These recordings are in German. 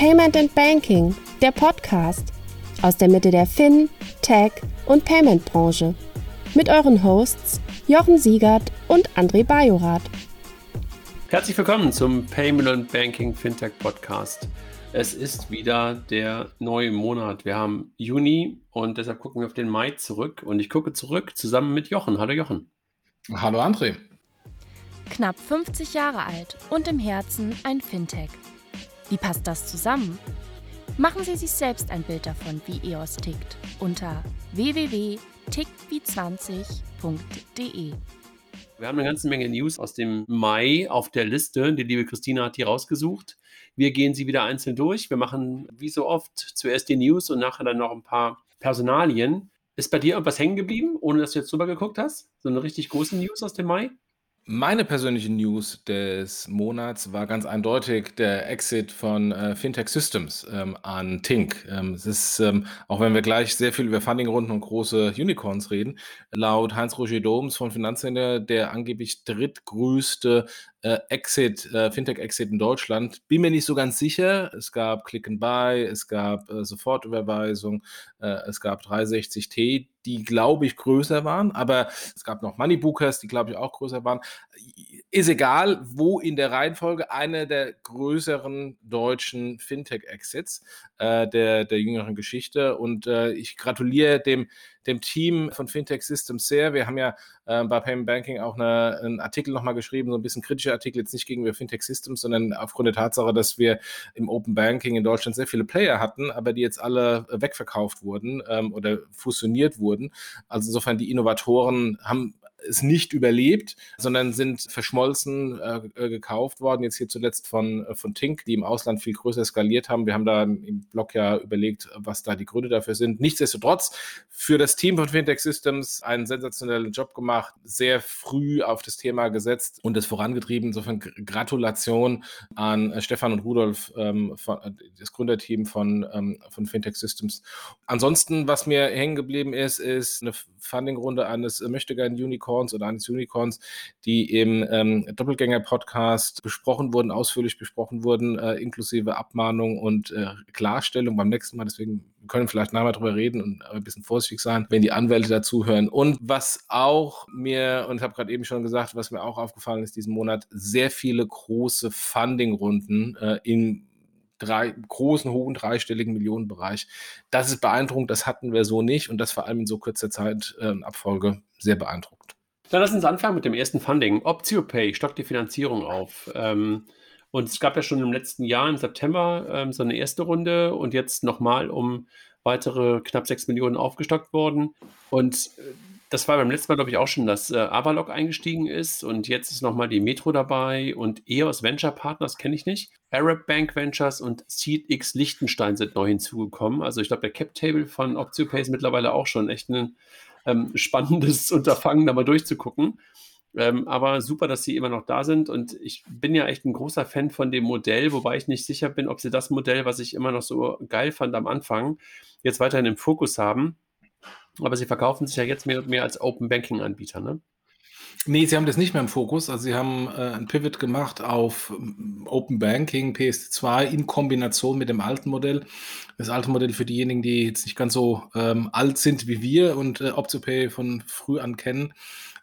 Payment and Banking, der Podcast aus der Mitte der Fin, Tech und Payment Branche mit euren Hosts Jochen Siegert und André Bajorath. Herzlich willkommen zum Payment and Banking Fintech Podcast. Es ist wieder der neue Monat. Wir haben Juni und deshalb gucken wir auf den Mai zurück. Und ich gucke zurück zusammen mit Jochen. Hallo Jochen. Hallo André. Knapp 50 Jahre alt und im Herzen ein Fintech. Wie passt das zusammen? Machen Sie sich selbst ein Bild davon, wie EOS tickt, unter www.tickwie20.de. Wir haben eine ganze Menge News aus dem Mai auf der Liste. Die liebe Christina hat die rausgesucht. Wir gehen sie wieder einzeln durch. Wir machen wie so oft zuerst die News und nachher dann noch ein paar Personalien. Ist bei dir irgendwas hängen geblieben, ohne dass du jetzt drüber geguckt hast? So eine richtig große News aus dem Mai? Meine persönliche News des Monats war ganz eindeutig der Exit von äh, Fintech Systems ähm, an Tink. Ähm, es ist, ähm, auch wenn wir gleich sehr viel über Fundingrunden und große Unicorns reden, laut Heinz-Roger Doms von Finanzcenter der angeblich drittgrößte äh, Exit, äh, Fintech-Exit in Deutschland. Bin mir nicht so ganz sicher. Es gab Click and Buy, es gab äh, Sofortüberweisung, äh, es gab 360T, die, glaube ich, größer waren, aber es gab noch Moneybookers, die, glaube ich, auch größer waren. Ist egal, wo in der Reihenfolge einer der größeren deutschen Fintech-Exits äh, der, der jüngeren Geschichte. Und äh, ich gratuliere dem, dem Team von Fintech Systems sehr. Wir haben ja äh, bei Payment Banking auch eine, einen Artikel nochmal geschrieben, so ein bisschen kritischer Artikel, jetzt nicht gegenüber Fintech Systems, sondern aufgrund der Tatsache, dass wir im Open Banking in Deutschland sehr viele Player hatten, aber die jetzt alle wegverkauft wurden ähm, oder fusioniert wurden. Also insofern die Innovatoren haben es nicht überlebt, sondern sind verschmolzen, äh, äh, gekauft worden. Jetzt hier zuletzt von, äh, von Tink, die im Ausland viel größer skaliert haben. Wir haben da im Blog ja überlegt, was da die Gründe dafür sind. Nichtsdestotrotz für das Team von Fintech Systems einen sensationellen Job gemacht, sehr früh auf das Thema gesetzt und es vorangetrieben. Insofern Gratulation an äh, Stefan und Rudolf, ähm, von, das Gründerteam von, ähm, von Fintech Systems. Ansonsten, was mir hängen geblieben ist, ist eine Funding-Runde eines Möchtegern Unicorn Unicorns oder eines Unicorns, die im ähm, Doppelgänger-Podcast besprochen wurden, ausführlich besprochen wurden, äh, inklusive Abmahnung und äh, Klarstellung beim nächsten Mal. Deswegen können wir vielleicht nachher drüber reden und ein bisschen vorsichtig sein, wenn die Anwälte dazuhören. Und was auch mir, und ich habe gerade eben schon gesagt, was mir auch aufgefallen ist diesen Monat, sehr viele große Funding-Runden äh, in drei, großen, hohen, dreistelligen Millionenbereich. Das ist beeindruckend, das hatten wir so nicht und das vor allem in so kurzer Zeit äh, Abfolge sehr beeindruckend. Dann lass uns anfangen mit dem ersten Funding. OptioPay stockt die Finanzierung auf. Ähm, und es gab ja schon im letzten Jahr, im September, ähm, so eine erste Runde und jetzt nochmal um weitere knapp 6 Millionen aufgestockt worden. Und äh, das war beim letzten Mal, glaube ich, auch schon, dass äh, Avalok eingestiegen ist und jetzt ist nochmal die Metro dabei und EOS Venture Partners kenne ich nicht. Arab Bank Ventures und SeedX Liechtenstein sind neu hinzugekommen. Also ich glaube, der Cap Table von OptioPay ist mittlerweile auch schon echt ein ähm, spannendes Unterfangen, da mal durchzugucken. Ähm, aber super, dass sie immer noch da sind. Und ich bin ja echt ein großer Fan von dem Modell, wobei ich nicht sicher bin, ob sie das Modell, was ich immer noch so geil fand am Anfang, jetzt weiterhin im Fokus haben. Aber sie verkaufen sich ja jetzt mehr und mehr als Open Banking Anbieter, ne? Nee, sie haben das nicht mehr im Fokus. Also sie haben äh, ein Pivot gemacht auf ähm, Open Banking, PS2 in Kombination mit dem alten Modell. Das alte Modell für diejenigen, die jetzt nicht ganz so ähm, alt sind wie wir und äh, OptioPay von früh an kennen,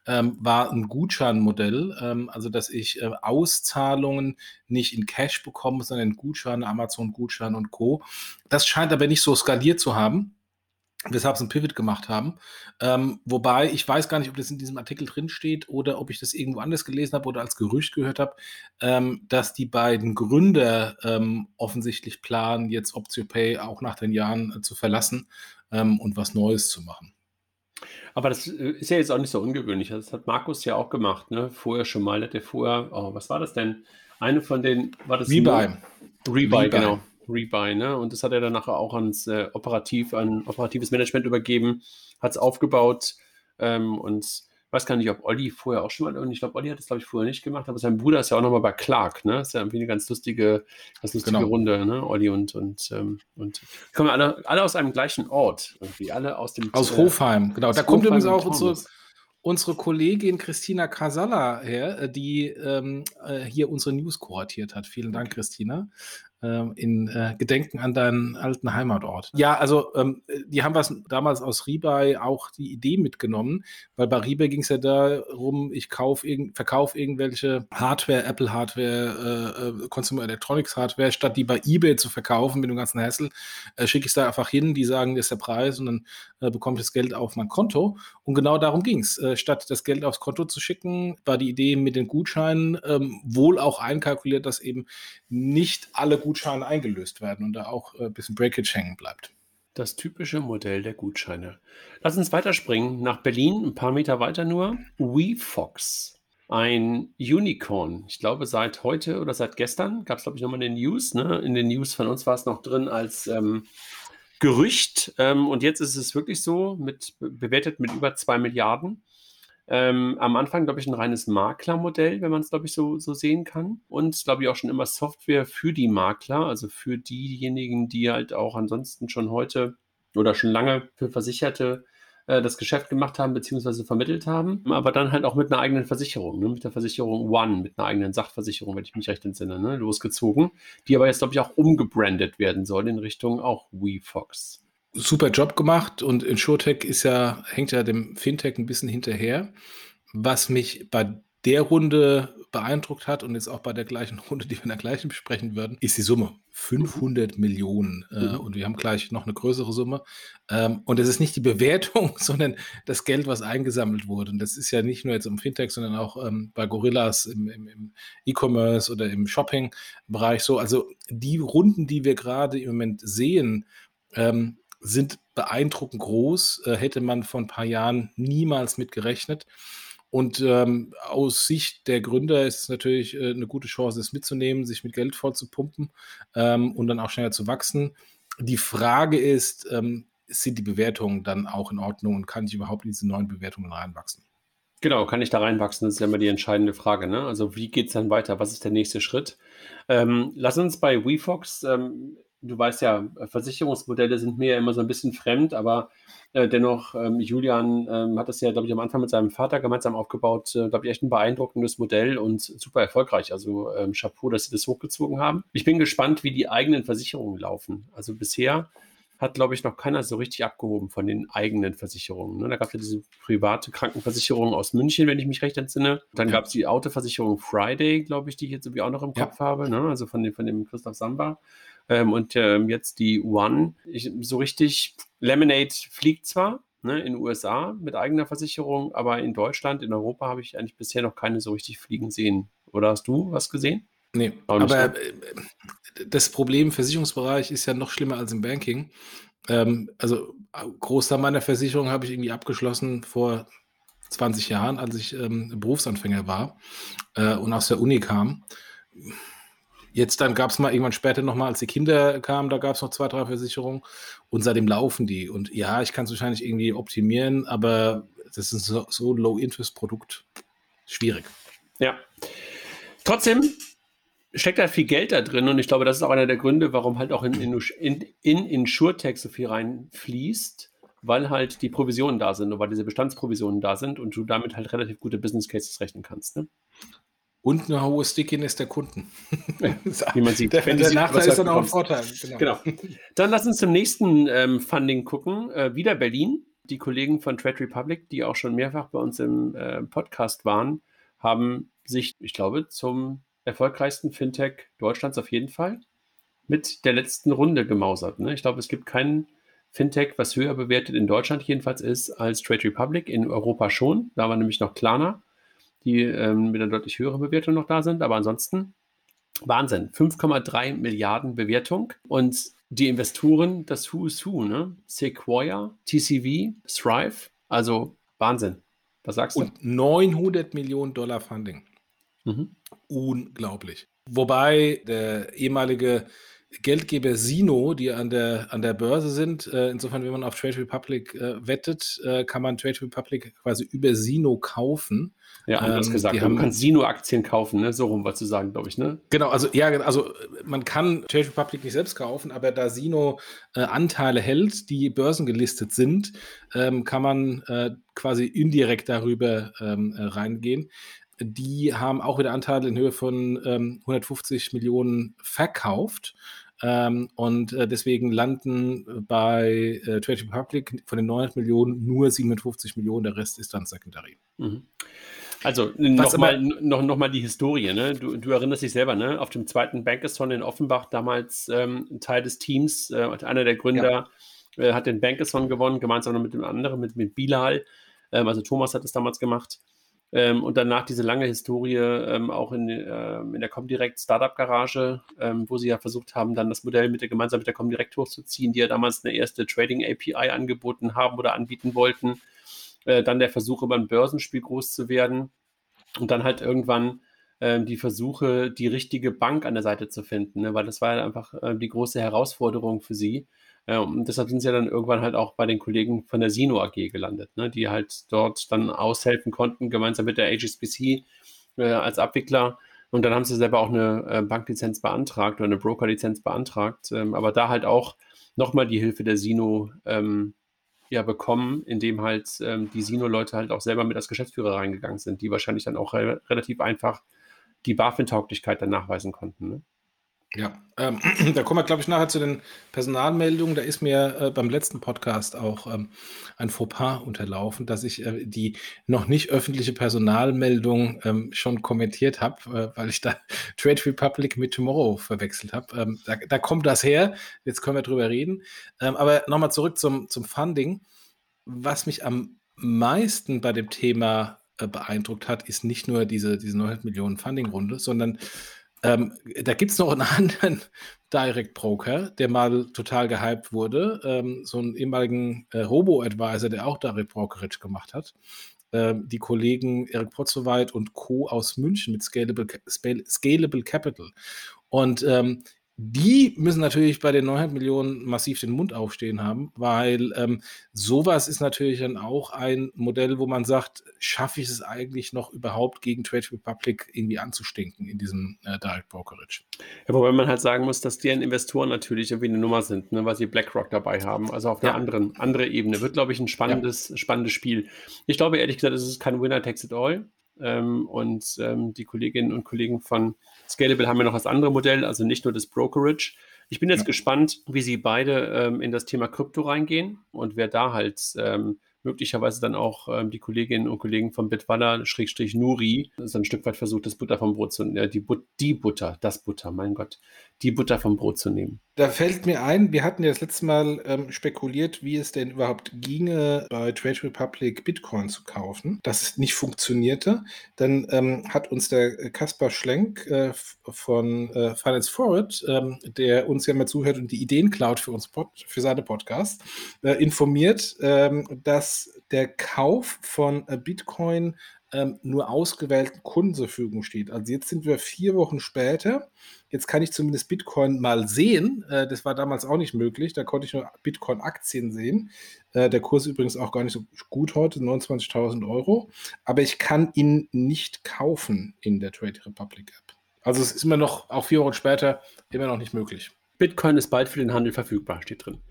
ähm, war ein Gutscheinmodell, ähm, also dass ich äh, Auszahlungen nicht in Cash bekomme, sondern in Gutscheine, Amazon-Gutschein und Co. Das scheint aber nicht so skaliert zu haben weshalb sie ein Pivot gemacht haben. Ähm, wobei ich weiß gar nicht, ob das in diesem Artikel drin steht oder ob ich das irgendwo anders gelesen habe oder als Gerücht gehört habe, ähm, dass die beiden Gründer ähm, offensichtlich planen, jetzt OptioPay auch nach den Jahren äh, zu verlassen ähm, und was Neues zu machen. Aber das äh, ist ja jetzt auch nicht so ungewöhnlich. Das hat Markus ja auch gemacht, ne? Vorher schon mal. Hat er vorher, oh, was war das denn? Eine von den, war das Rebuy. Rebuy, genau. Rebuy, ne? Und das hat er dann nachher auch ans äh, operativ, an operatives Management übergeben, hat es aufgebaut ähm, und weiß gar nicht, ob Olli vorher auch schon mal, und ich glaube, Olli hat das, glaube ich, vorher nicht gemacht, aber sein Bruder ist ja auch nochmal bei Clark, ne? Ist ja irgendwie eine ganz lustige, ganz lustige genau. Runde, ne? Olli und, und, ähm, und kommen alle, alle aus einem gleichen Ort, irgendwie, alle aus dem Aus äh, Hofheim, genau. Da kommt übrigens auch unsere, unsere Kollegin Christina Casalla her, äh, die ähm, äh, hier unsere News kuratiert hat. Vielen Dank, Christina. Ähm, in äh, Gedenken an deinen alten Heimatort. Ja, also ähm, die haben was damals aus Rebuy auch die Idee mitgenommen, weil bei Rebuy ging es ja darum, ich kauf irg verkaufe irgendwelche Hardware, Apple Hardware, äh, äh, Consumer Electronics Hardware, statt die bei eBay zu verkaufen mit dem ganzen Hassel, äh, schicke ich es da einfach hin, die sagen, das ist der Preis und dann äh, bekomme ich das Geld auf mein Konto. Und genau darum ging es. Äh, statt das Geld aufs Konto zu schicken, war die Idee mit den Gutscheinen ähm, wohl auch einkalkuliert, dass eben nicht alle Gutscheine eingelöst werden und da auch ein bisschen Breakage hängen bleibt. Das typische Modell der Gutscheine. Lass uns weiterspringen nach Berlin, ein paar Meter weiter nur. WeFox, ein Unicorn. Ich glaube, seit heute oder seit gestern gab es, glaube ich, nochmal in den News. Ne? In den News von uns war es noch drin als ähm, Gerücht. Ähm, und jetzt ist es wirklich so, mit, bewertet mit über zwei Milliarden. Ähm, am Anfang, glaube ich, ein reines Maklermodell, wenn man es, glaube ich, so, so sehen kann. Und, glaube ich, auch schon immer Software für die Makler, also für diejenigen, die halt auch ansonsten schon heute oder schon lange für Versicherte äh, das Geschäft gemacht haben, beziehungsweise vermittelt haben. Aber dann halt auch mit einer eigenen Versicherung, ne? mit der Versicherung One, mit einer eigenen Sachversicherung, wenn ich mich recht entsinne, ne? losgezogen, die aber jetzt, glaube ich, auch umgebrandet werden soll in Richtung auch WeFox super Job gemacht und InsurTech ist ja, hängt ja dem Fintech ein bisschen hinterher. Was mich bei der Runde beeindruckt hat und jetzt auch bei der gleichen Runde, die wir in der gleichen besprechen würden, ist die Summe. 500 mhm. Millionen. Äh, mhm. Und wir haben gleich noch eine größere Summe. Ähm, und es ist nicht die Bewertung, sondern das Geld, was eingesammelt wurde. Und das ist ja nicht nur jetzt im Fintech, sondern auch ähm, bei Gorillas im, im, im E-Commerce oder im Shopping-Bereich so. Also die Runden, die wir gerade im Moment sehen, ähm, sind beeindruckend groß, äh, hätte man vor ein paar Jahren niemals mit gerechnet. Und ähm, aus Sicht der Gründer ist es natürlich äh, eine gute Chance, es mitzunehmen, sich mit Geld vollzupumpen ähm, und dann auch schneller zu wachsen. Die Frage ist, ähm, sind die Bewertungen dann auch in Ordnung und kann ich überhaupt in diese neuen Bewertungen reinwachsen? Genau, kann ich da reinwachsen? Das ist ja immer die entscheidende Frage. Ne? Also wie geht es dann weiter? Was ist der nächste Schritt? Ähm, lass uns bei WeFox ähm, du weißt ja, Versicherungsmodelle sind mir ja immer so ein bisschen fremd, aber äh, dennoch, ähm, Julian ähm, hat das ja, glaube ich, am Anfang mit seinem Vater gemeinsam aufgebaut. Äh, glaube ich, echt ein beeindruckendes Modell und super erfolgreich. Also ähm, Chapeau, dass sie das hochgezogen haben. Ich bin gespannt, wie die eigenen Versicherungen laufen. Also bisher hat, glaube ich, noch keiner so richtig abgehoben von den eigenen Versicherungen. Ne? Da gab es ja diese private Krankenversicherung aus München, wenn ich mich recht entsinne. Dann ja. gab es die Autoversicherung Friday, glaube ich, die ich jetzt irgendwie auch noch im ja. Kopf habe, ne? also von dem, von dem Christoph Samba. Ähm, und ähm, jetzt die One. Ich, so richtig, Lemonade fliegt zwar ne, in den USA mit eigener Versicherung, aber in Deutschland, in Europa habe ich eigentlich bisher noch keine so richtig fliegen sehen. Oder hast du was gesehen? Nee, aber äh, das Problem im Versicherungsbereich ist ja noch schlimmer als im Banking. Ähm, also Großteil meiner Versicherung habe ich irgendwie abgeschlossen vor 20 Jahren, als ich ähm, Berufsanfänger war äh, und aus der Uni kam. Jetzt dann gab es mal irgendwann später nochmal, als die Kinder kamen, da gab es noch zwei, drei Versicherungen und seitdem laufen die. Und ja, ich kann es wahrscheinlich irgendwie optimieren, aber das ist so, so Low-Interest-Produkt. Schwierig. Ja. Trotzdem steckt da viel Geld da drin und ich glaube, das ist auch einer der Gründe, warum halt auch in, in, in, in InsurTech so viel reinfließt, weil halt die Provisionen da sind und weil diese Bestandsprovisionen da sind und du damit halt relativ gute Business Cases rechnen kannst. Ne? Und eine hohe Stickiness der Kunden. Wie man sieht. Der, der sieht, Nachteil ist dann auch ein Vorteil. Genau. genau. Dann lass uns zum nächsten ähm, Funding gucken. Äh, wieder Berlin. Die Kollegen von Trade Republic, die auch schon mehrfach bei uns im äh, Podcast waren, haben sich, ich glaube, zum erfolgreichsten Fintech Deutschlands auf jeden Fall mit der letzten Runde gemausert. Ne? Ich glaube, es gibt keinen Fintech, was höher bewertet in Deutschland jedenfalls ist als Trade Republic, in Europa schon. Da war nämlich noch Klarna die ähm, mit einer deutlich höheren Bewertung noch da sind. Aber ansonsten Wahnsinn. 5,3 Milliarden Bewertung und die Investoren, das Who's Who, ne? Sequoia, TCV, Thrive, also Wahnsinn. Was sagst du? Und 900 Millionen Dollar Funding. Mhm. Unglaublich. Wobei der ehemalige Geldgeber Sino, die an der, an der Börse sind. Äh, insofern, wenn man auf Trade Republic äh, wettet, äh, kann man Trade Republic quasi über Sino kaufen. Ja, anders ähm, gesagt. Man kann Sino-Aktien kaufen, ne? so rum was zu sagen, glaube ich. Ne? Genau, also ja, also man kann Trade Republic nicht selbst kaufen, aber da Sino Anteile hält, die börsengelistet sind, ähm, kann man quasi indirekt darüber ähm, äh, reingehen. Die haben auch wieder Anteile in Höhe von ähm, 150 Millionen verkauft. Ähm, und äh, deswegen landen bei äh, Trade Republic von den 900 Millionen nur 57 Millionen, der Rest ist dann Secondary. Mhm. Also nochmal noch, noch mal die Historie. Ne? Du, du, erinnerst dich selber, ne? auf dem zweiten Bankathon in Offenbach, damals ähm, Teil des Teams, äh, einer der Gründer ja. äh, hat den Bankathon gewonnen, gemeinsam mit dem anderen, mit, mit Bilal. Ähm, also Thomas hat es damals gemacht. Ähm, und danach diese lange Historie ähm, auch in, äh, in der Comdirect Startup Garage, ähm, wo sie ja versucht haben, dann das Modell mit der, gemeinsam mit der Comdirect hochzuziehen, die ja damals eine erste Trading API angeboten haben oder anbieten wollten. Äh, dann der Versuch, über ein Börsenspiel groß zu werden. Und dann halt irgendwann äh, die Versuche, die richtige Bank an der Seite zu finden, ne? weil das war ja einfach äh, die große Herausforderung für sie. Ja, und deshalb sind sie ja dann irgendwann halt auch bei den Kollegen von der Sino AG gelandet, ne, die halt dort dann aushelfen konnten, gemeinsam mit der HSBC äh, als Abwickler. Und dann haben sie selber auch eine äh, Banklizenz beantragt oder eine Brokerlizenz beantragt, ähm, aber da halt auch nochmal die Hilfe der Sino ähm, ja bekommen, indem halt ähm, die Sino-Leute halt auch selber mit als Geschäftsführer reingegangen sind, die wahrscheinlich dann auch re relativ einfach die BaFin-Tauglichkeit dann nachweisen konnten. Ne? Ja, ähm, da kommen wir, glaube ich, nachher zu den Personalmeldungen. Da ist mir äh, beim letzten Podcast auch ähm, ein Fauxpas unterlaufen, dass ich äh, die noch nicht öffentliche Personalmeldung ähm, schon kommentiert habe, äh, weil ich da Trade Republic mit Tomorrow verwechselt habe. Ähm, da, da, kommt das her. Jetzt können wir drüber reden. Ähm, aber nochmal zurück zum, zum Funding. Was mich am meisten bei dem Thema äh, beeindruckt hat, ist nicht nur diese, diese 900 Millionen Funding-Runde, sondern ähm, da gibt es noch einen anderen Direct Broker, der mal total gehypt wurde. Ähm, so einen ehemaligen äh, Robo-Advisor, der auch Direct Brokerage gemacht hat. Ähm, die Kollegen Erik Potzowait und Co. aus München mit Scalable, Scalable Capital. Und ähm, die müssen natürlich bei den 900 Millionen massiv den Mund aufstehen haben, weil ähm, sowas ist natürlich dann auch ein Modell, wo man sagt, schaffe ich es eigentlich noch überhaupt gegen Trade Republic irgendwie anzustinken in diesem äh, Direct Brokerage? Ja, wobei man halt sagen muss, dass deren Investoren natürlich irgendwie eine Nummer sind, ne, weil sie BlackRock dabei haben, also auf einer ja. anderen andere Ebene. Wird, glaube ich, ein spannendes, ja. spannendes Spiel. Ich glaube ehrlich gesagt, es ist kein Winner takes it all. Ähm, und ähm, die Kolleginnen und Kollegen von Scalable haben ja noch das andere Modell, also nicht nur das Brokerage. Ich bin jetzt ja. gespannt, wie sie beide ähm, in das Thema Krypto reingehen und wer da halt ähm, möglicherweise dann auch ähm, die Kolleginnen und Kollegen von Bitwalla, Schrägstrich Nuri, so ein Stück weit versucht, das Butter vom Brot zu nehmen, äh, die, But die Butter, das Butter, mein Gott, die Butter vom Brot zu nehmen. Da fällt mir ein, wir hatten ja das letzte Mal ähm, spekuliert, wie es denn überhaupt ginge, bei Trade Republic Bitcoin zu kaufen. Das nicht funktionierte. Dann ähm, hat uns der Kaspar Schlenk äh, von äh, Finance Forward, ähm, der uns ja mal zuhört und die Ideen klaut für uns Pod für seine Podcasts, äh, informiert, ähm, dass der Kauf von äh, Bitcoin ähm, nur ausgewählten Kunden zur Verfügung steht. Also jetzt sind wir vier Wochen später. Jetzt kann ich zumindest Bitcoin mal sehen. Äh, das war damals auch nicht möglich. Da konnte ich nur Bitcoin-Aktien sehen. Äh, der Kurs ist übrigens auch gar nicht so gut heute, 29.000 Euro. Aber ich kann ihn nicht kaufen in der Trade Republic App. Also es ist immer noch, auch vier Wochen später, immer noch nicht möglich. Bitcoin ist bald für den Handel verfügbar, steht drin.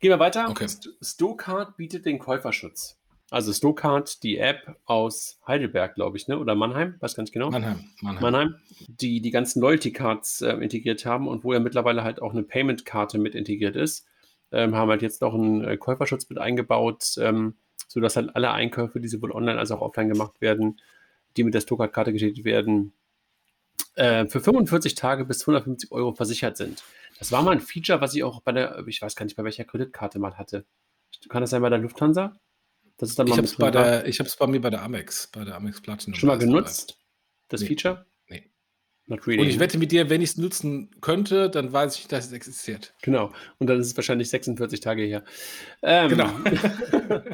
Gehen wir weiter. Okay. Stokart bietet den Käuferschutz. Also Stokart, die App aus Heidelberg, glaube ich, ne? oder Mannheim, weiß ganz genau. Mannheim, Mannheim. Mannheim die die ganzen Loyalty-Cards äh, integriert haben und wo ja mittlerweile halt auch eine Payment-Karte mit integriert ist, ähm, haben halt jetzt noch einen äh, Käuferschutz mit eingebaut, ähm, sodass halt alle Einkäufe, die sowohl online als auch offline gemacht werden, die mit der Stokart-Karte getätigt werden, äh, für 45 Tage bis 250 Euro versichert sind. Das war mal ein Feature, was ich auch bei der, ich weiß gar nicht, bei welcher Kreditkarte mal hatte. Kann das sein bei der Lufthansa? Das ist dann mal ich habe es bei, der, ich hab's bei mir bei der Amex, bei der Amex Platinum. Schon mal genutzt? Das nee. Feature? Nee. Not really. Und ich wette mit dir, wenn ich es nutzen könnte, dann weiß ich, dass es existiert. Genau. Und dann ist es wahrscheinlich 46 Tage her. Ähm, genau.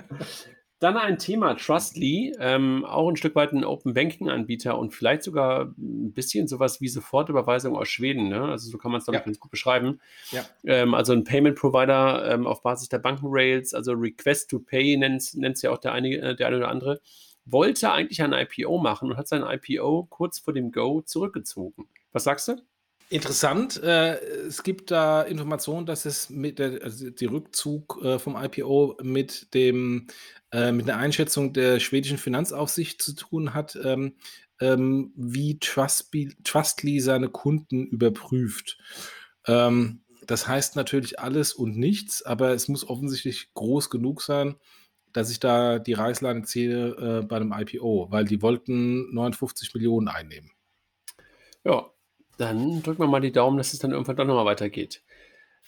Dann ein Thema, Trustly, ähm, auch ein Stück weit ein Open Banking Anbieter und vielleicht sogar ein bisschen sowas wie Sofortüberweisung aus Schweden. Ne? Also so kann man es dann ja. ganz gut beschreiben. Ja. Ähm, also ein Payment Provider ähm, auf Basis der Bankenrails, also Request to Pay nennt es ja auch der eine, äh, der eine oder andere, wollte eigentlich ein IPO machen und hat sein IPO kurz vor dem Go zurückgezogen. Was sagst du? Interessant. Äh, es gibt da Informationen, dass es mit der, also die Rückzug äh, vom IPO mit dem äh, mit einer Einschätzung der schwedischen Finanzaufsicht zu tun hat, ähm, ähm, wie Trustly, Trustly seine Kunden überprüft. Ähm, das heißt natürlich alles und nichts, aber es muss offensichtlich groß genug sein, dass ich da die Reißleine ziehe äh, bei einem IPO, weil die wollten 59 Millionen einnehmen. Ja, dann drücken wir mal die Daumen, dass es dann irgendwann doch nochmal weitergeht.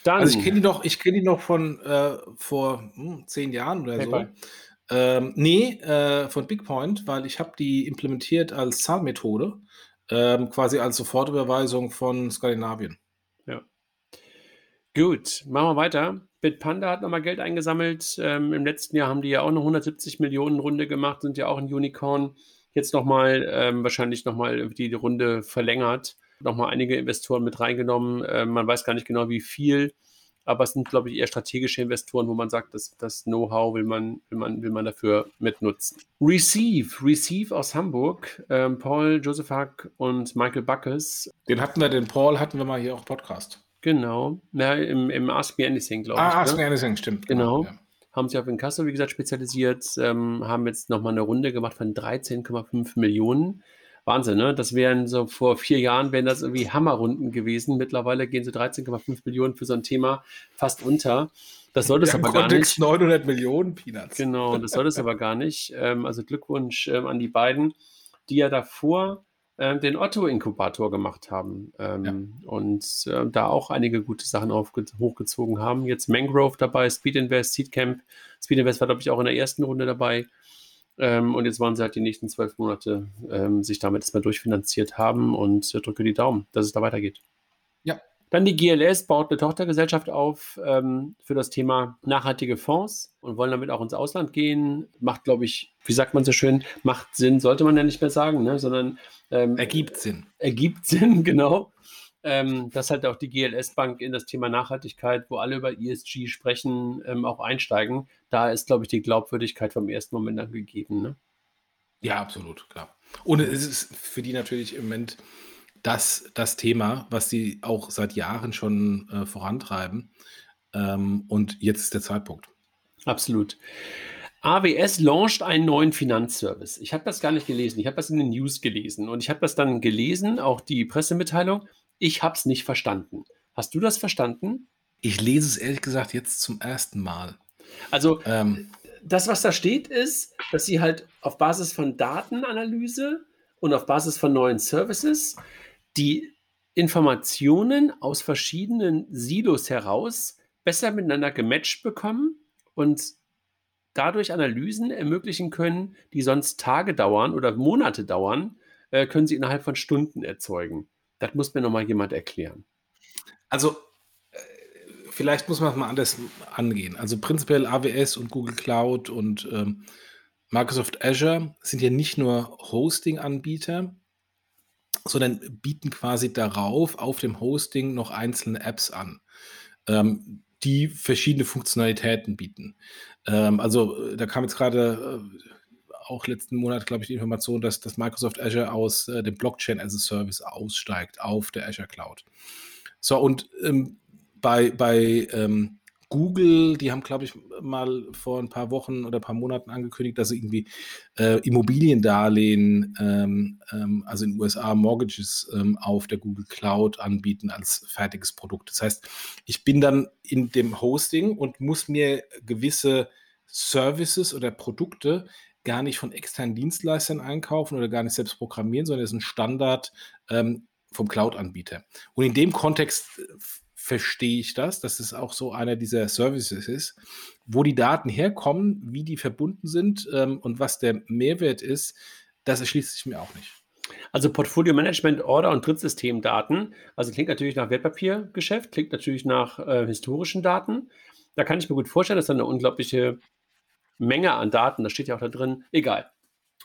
Dann, also ich kenne die noch, ich kenne die noch von äh, vor hm, zehn Jahren oder PayPal. so. Ähm, nee, äh, von BigPoint, weil ich habe die implementiert als Zahlmethode, ähm, quasi als Sofortüberweisung von Skandinavien. Ja. Gut, machen wir weiter. Bitpanda hat nochmal Geld eingesammelt. Ähm, Im letzten Jahr haben die ja auch eine 170 Millionen Runde gemacht, sind ja auch ein Unicorn. Jetzt nochmal, ähm, wahrscheinlich nochmal die Runde verlängert, nochmal einige Investoren mit reingenommen. Ähm, man weiß gar nicht genau, wie viel aber es sind, glaube ich, eher strategische Investoren, wo man sagt, dass das Know-how will man, will, man, will man dafür mitnutzen. Receive, Receive aus Hamburg, ähm, Paul Joseph Hack und Michael Buckes. Den hatten wir, den Paul hatten wir mal hier auch Podcast. Genau, ja, im, im Ask Me Anything, glaube ah, ich. Ah, Ask ne? Me Anything, stimmt. Genau. genau ja. Haben sich auf Inkasso, wie gesagt, spezialisiert, ähm, haben jetzt nochmal eine Runde gemacht von 13,5 Millionen. Wahnsinn, ne? Das wären so vor vier Jahren wären das irgendwie Hammerrunden gewesen. Mittlerweile gehen so 13,5 Millionen für so ein Thema fast unter. Das soll es aber gar nicht. 900 Millionen Peanuts. Genau, das soll es aber gar nicht. Ähm, also Glückwunsch ähm, an die beiden, die ja davor ähm, den Otto-Inkubator gemacht haben ähm, ja. und äh, da auch einige gute Sachen hochgezogen haben. Jetzt Mangrove dabei, Speed Invest, Seedcamp. Speed Invest war, glaube ich, auch in der ersten Runde dabei. Ähm, und jetzt wollen sie halt die nächsten zwölf Monate ähm, sich damit erstmal durchfinanziert haben und äh, drücke die Daumen, dass es da weitergeht. Ja. Dann die GLS baut eine Tochtergesellschaft auf ähm, für das Thema nachhaltige Fonds und wollen damit auch ins Ausland gehen. Macht, glaube ich, wie sagt man so schön, macht Sinn, sollte man ja nicht mehr sagen, ne? sondern ähm, ergibt Sinn. Ergibt Sinn, genau ähm, dass halt auch die GLS-Bank in das Thema Nachhaltigkeit, wo alle über ESG sprechen, ähm, auch einsteigen. Da ist, glaube ich, die Glaubwürdigkeit vom ersten Moment an gegeben. Ne? Ja, absolut, klar. Und es ist für die natürlich im Moment das, das Thema, was sie auch seit Jahren schon äh, vorantreiben. Ähm, und jetzt ist der Zeitpunkt. Absolut. AWS launcht einen neuen Finanzservice. Ich habe das gar nicht gelesen. Ich habe das in den News gelesen. Und ich habe das dann gelesen, auch die Pressemitteilung. Ich habe es nicht verstanden. Hast du das verstanden? Ich lese es ehrlich gesagt jetzt zum ersten Mal. Also, ähm, das, was da steht, ist, dass sie halt auf Basis von Datenanalyse und auf Basis von neuen Services die Informationen aus verschiedenen Silos heraus besser miteinander gematcht bekommen und dadurch Analysen ermöglichen können, die sonst Tage dauern oder Monate dauern, äh, können sie innerhalb von Stunden erzeugen. Das muss mir nochmal jemand erklären. Also, äh, vielleicht muss man es mal anders angehen. Also prinzipiell AWS und Google Cloud und ähm, Microsoft Azure sind ja nicht nur Hosting-Anbieter, sondern bieten quasi darauf, auf dem Hosting noch einzelne Apps an, ähm, die verschiedene Funktionalitäten bieten. Ähm, also da kam jetzt gerade äh, auch letzten Monat, glaube ich, die Information, dass, dass Microsoft Azure aus äh, dem Blockchain as a Service aussteigt auf der Azure Cloud. So, und ähm, bei, bei ähm, Google, die haben, glaube ich, mal vor ein paar Wochen oder ein paar Monaten angekündigt, dass sie irgendwie äh, Immobiliendarlehen, ähm, ähm, also in den USA Mortgages ähm, auf der Google Cloud anbieten als fertiges Produkt. Das heißt, ich bin dann in dem Hosting und muss mir gewisse Services oder Produkte gar nicht von externen Dienstleistern einkaufen oder gar nicht selbst programmieren, sondern es ist ein Standard ähm, vom Cloud-Anbieter. Und in dem Kontext äh, verstehe ich das, dass es auch so einer dieser Services ist, wo die Daten herkommen, wie die verbunden sind ähm, und was der Mehrwert ist, das erschließt sich mir auch nicht. Also Portfolio Management, Order und Drittsystemdaten. Also klingt natürlich nach Wertpapiergeschäft, klingt natürlich nach äh, historischen Daten. Da kann ich mir gut vorstellen, dass da eine unglaubliche Menge an Daten, das steht ja auch da drin. Egal.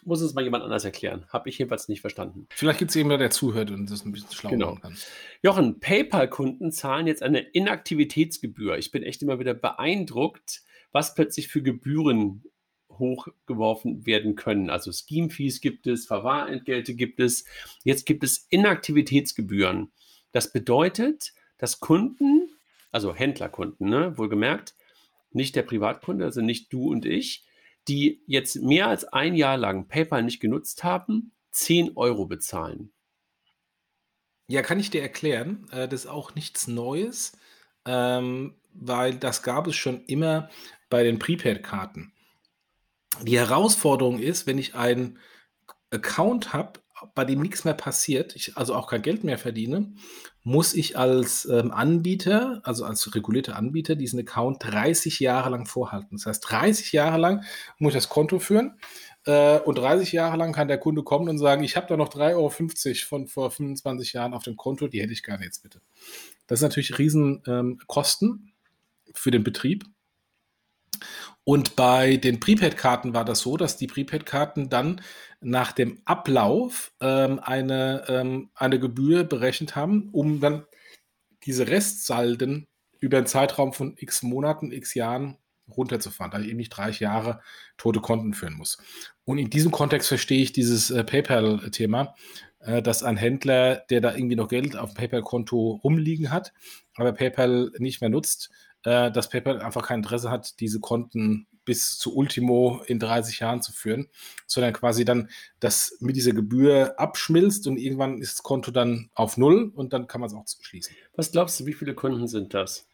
Muss es mal jemand anders erklären. Habe ich jedenfalls nicht verstanden. Vielleicht gibt es jemanden, der zuhört und das ein bisschen schlau genau. kann. Jochen, PayPal-Kunden zahlen jetzt eine Inaktivitätsgebühr. Ich bin echt immer wieder beeindruckt, was plötzlich für Gebühren hochgeworfen werden können. Also Scheme-Fees gibt es, Verwahrentgelte gibt es. Jetzt gibt es Inaktivitätsgebühren. Das bedeutet, dass Kunden, also Händlerkunden, ne, wohlgemerkt, nicht der Privatkunde, also nicht du und ich, die jetzt mehr als ein Jahr lang PayPal nicht genutzt haben, 10 Euro bezahlen. Ja, kann ich dir erklären. Äh, das ist auch nichts Neues, ähm, weil das gab es schon immer bei den Prepaid-Karten. Die Herausforderung ist, wenn ich einen Account habe, bei dem nichts mehr passiert, ich also auch kein Geld mehr verdiene, muss ich als ähm, Anbieter, also als regulierter Anbieter, diesen Account 30 Jahre lang vorhalten. Das heißt, 30 Jahre lang muss ich das Konto führen äh, und 30 Jahre lang kann der Kunde kommen und sagen, ich habe da noch 3,50 Euro von vor 25 Jahren auf dem Konto, die hätte ich gerne jetzt bitte. Das ist natürlich riesen ähm, für den Betrieb. Und bei den Prepaid-Karten war das so, dass die Prepaid-Karten dann nach dem Ablauf ähm, eine, ähm, eine Gebühr berechnet haben, um dann diese Restsalden über einen Zeitraum von x Monaten, x Jahren runterzufahren, da ich eben nicht 30 Jahre tote Konten führen muss. Und in diesem Kontext verstehe ich dieses äh, PayPal-Thema, äh, dass ein Händler, der da irgendwie noch Geld auf dem PayPal-Konto rumliegen hat, aber PayPal nicht mehr nutzt, äh, dass PayPal einfach kein Interesse hat, diese Konten bis zu Ultimo in 30 Jahren zu führen, sondern quasi dann das mit dieser Gebühr abschmilzt und irgendwann ist das Konto dann auf Null und dann kann man es auch schließen. Was glaubst du, wie viele Kunden sind das?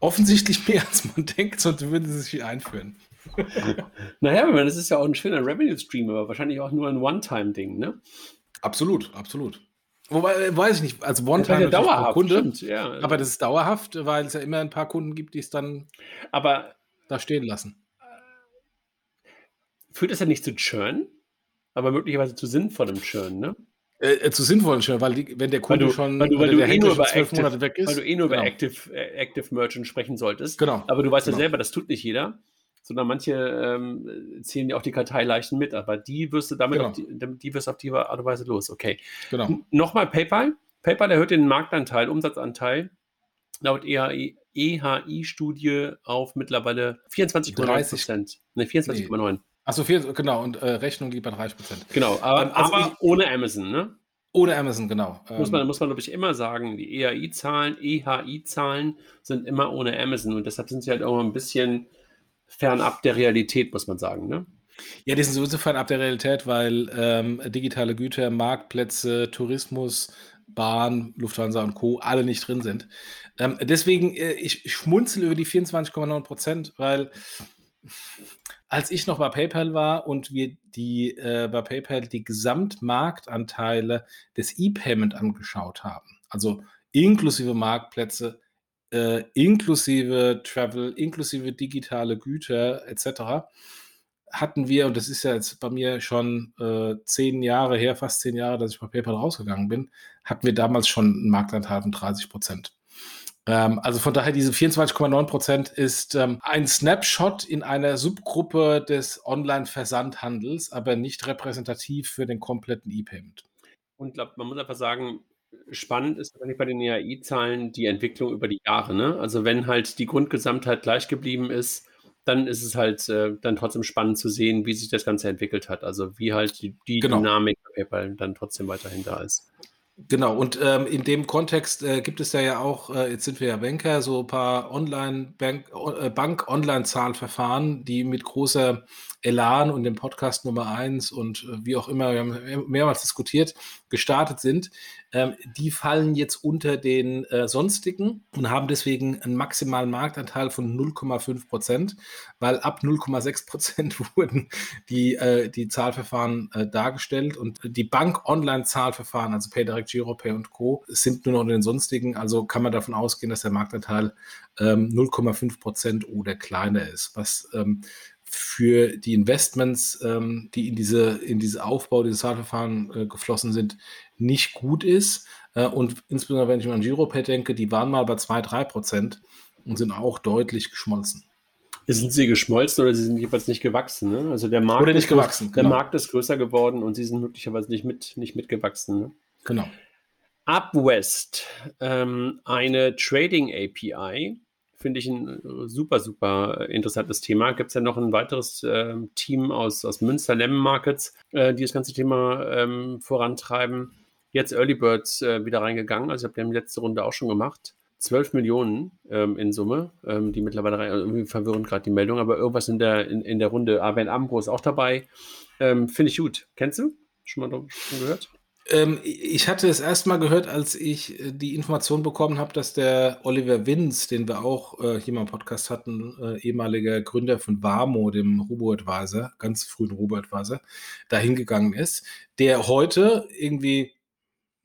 Offensichtlich mehr als man denkt, sonst würden sie sich einführen. naja, das ist ja auch ein schöner Revenue-Stream, aber wahrscheinlich auch nur ein One-Time-Ding, ne? Absolut, absolut. Wobei, äh, weiß ich nicht, als One-Time dauerhaft, Kunde, stimmt, ja. aber das ist dauerhaft, weil es ja immer ein paar Kunden gibt, die es dann aber, da stehen lassen. Führt es ja nicht zu Churn, aber möglicherweise zu sinnvollem Churn, ne? Äh, äh, zu sinnvollen Churn, weil die, wenn der Kunde du, schon weil du, weil du eh nur über Active, weg ist, weil du eh nur genau. über Active, äh, Active Merchant sprechen solltest. Genau. Aber du weißt genau. ja selber, das tut nicht jeder sondern manche ähm, zählen ja auch die Karteileichen mit, aber die wirst du damit genau. auf die, die wirst auf die Art und Weise los. Okay. Genau. Nochmal PayPal. PayPal erhöht den Marktanteil, Umsatzanteil laut EHI-Studie auf mittlerweile 24,9 Prozent. Ne, 24,9. Nee. Achso, genau, und äh, Rechnung liegt bei 30 Prozent. Genau, aber, ähm, also aber ich, ohne Amazon, ne? Ohne Amazon, genau. Muss man, ähm, muss man glaube ich, immer sagen, die EHI-Zahlen, EHI-Zahlen sind immer ohne Amazon und deshalb sind sie halt auch ein bisschen fernab der Realität, muss man sagen. Ne? Ja, die sind sowieso fernab der Realität, weil ähm, digitale Güter, Marktplätze, Tourismus, Bahn, Lufthansa und Co. alle nicht drin sind. Ähm, deswegen, äh, ich schmunzel über die 24,9 Prozent, weil als ich noch bei PayPal war und wir die äh, bei PayPal die Gesamtmarktanteile des E-Payment angeschaut haben, also inklusive Marktplätze, äh, inklusive Travel, inklusive digitale Güter etc., hatten wir, und das ist ja jetzt bei mir schon äh, zehn Jahre her, fast zehn Jahre, dass ich bei PayPal rausgegangen bin, hatten wir damals schon einen Marktanteil von 30 Prozent. Ähm, also von daher, diese 24,9 Prozent ist ähm, ein Snapshot in einer Subgruppe des Online-Versandhandels, aber nicht repräsentativ für den kompletten E-Payment. Und glaub, man muss einfach sagen, spannend ist bei den EAI-Zahlen die Entwicklung über die Jahre. Ne? Also wenn halt die Grundgesamtheit gleich geblieben ist, dann ist es halt äh, dann trotzdem spannend zu sehen, wie sich das Ganze entwickelt hat. Also wie halt die, die genau. Dynamik bei PayPal dann trotzdem weiterhin da ist. Genau, und ähm, in dem Kontext äh, gibt es ja, ja auch, äh, jetzt sind wir ja Banker, so ein paar äh, die mit großer Elan und dem Podcast Nummer eins und äh, wie auch immer, wir haben mehrmals diskutiert, gestartet sind, ähm, die fallen jetzt unter den äh, sonstigen und haben deswegen einen maximalen Marktanteil von 0,5 Prozent, weil ab 0,6 Prozent wurden die, äh, die Zahlverfahren äh, dargestellt und die Bank-Online-Zahlverfahren, also PayDirect, GiroPay und Co., sind nur noch in den sonstigen. Also kann man davon ausgehen, dass der Marktanteil ähm, 0,5 Prozent oder kleiner ist, was ähm, für die Investments, ähm, die in diese, in diese Aufbau dieses Zahlverfahren äh, geflossen sind, nicht gut ist. Äh, und insbesondere, wenn ich an Giropay denke, die waren mal bei 2-3 Prozent und sind auch deutlich geschmolzen. Sind sie geschmolzen oder sie sind jedenfalls nicht gewachsen? Ne? Also der Markt, oder nicht ist, gewachsen, der genau. Markt ist größer geworden und sie sind möglicherweise nicht, mit, nicht mitgewachsen. Ne? Genau. Upwest, ähm, eine Trading API, finde ich ein äh, super, super interessantes Thema. Gibt es ja noch ein weiteres äh, Team aus, aus Münster, Lemon Markets, äh, die das ganze Thema ähm, vorantreiben. Jetzt Early Birds äh, wieder reingegangen. Also, ich habe die letzte Runde auch schon gemacht. 12 Millionen ähm, in Summe, ähm, die mittlerweile rein, also irgendwie verwirrend gerade die Meldung, aber irgendwas in der, in, in der Runde. ABN Ambro ist auch dabei. Ähm, finde ich gut. Kennst du? Schon mal schon gehört? Ähm, ich hatte es erst mal gehört, als ich äh, die Information bekommen habe, dass der Oliver Winz, den wir auch äh, hier mal im Podcast hatten, äh, ehemaliger Gründer von Warmo, dem Robo-Advisor, ganz frühen Robo-Advisor, da hingegangen ist, der heute irgendwie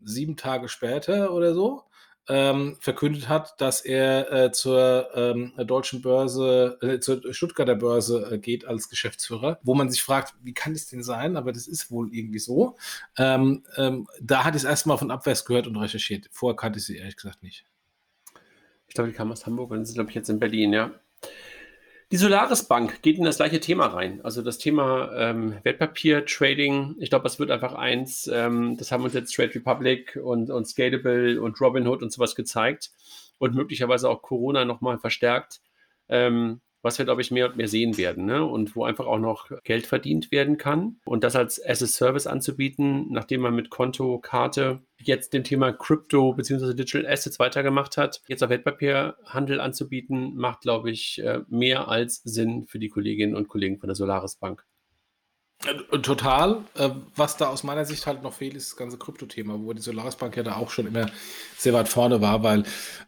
sieben Tage später oder so ähm, verkündet hat, dass er äh, zur ähm, deutschen Börse, äh, zur Stuttgarter Börse äh, geht als Geschäftsführer, wo man sich fragt, wie kann das denn sein? Aber das ist wohl irgendwie so. Ähm, ähm da ich es erstmal von abwärts gehört und recherchiert. Vorher kannte ich sie ehrlich gesagt nicht. Ich glaube, die kam aus Hamburg und sind, glaube ich, jetzt in Berlin, ja. Die Solaris Bank geht in das gleiche Thema rein. Also das Thema ähm, Wertpapier, Trading. Ich glaube, das wird einfach eins. Ähm, das haben uns jetzt Trade Republic und, und Scalable und Robinhood und sowas gezeigt und möglicherweise auch Corona nochmal verstärkt. Ähm, was wir, glaube ich, mehr und mehr sehen werden ne? und wo einfach auch noch Geld verdient werden kann. Und das als as a Service anzubieten, nachdem man mit Konto, Karte jetzt dem Thema Crypto bzw. Digital Assets weitergemacht hat, jetzt auf Wertpapierhandel anzubieten, macht, glaube ich, äh, mehr als Sinn für die Kolleginnen und Kollegen von der Solaris Bank. Äh, total. Äh, was da aus meiner Sicht halt noch fehlt, ist das ganze Krypto-Thema, wo die Solaris Bank ja da auch schon immer sehr weit vorne war, weil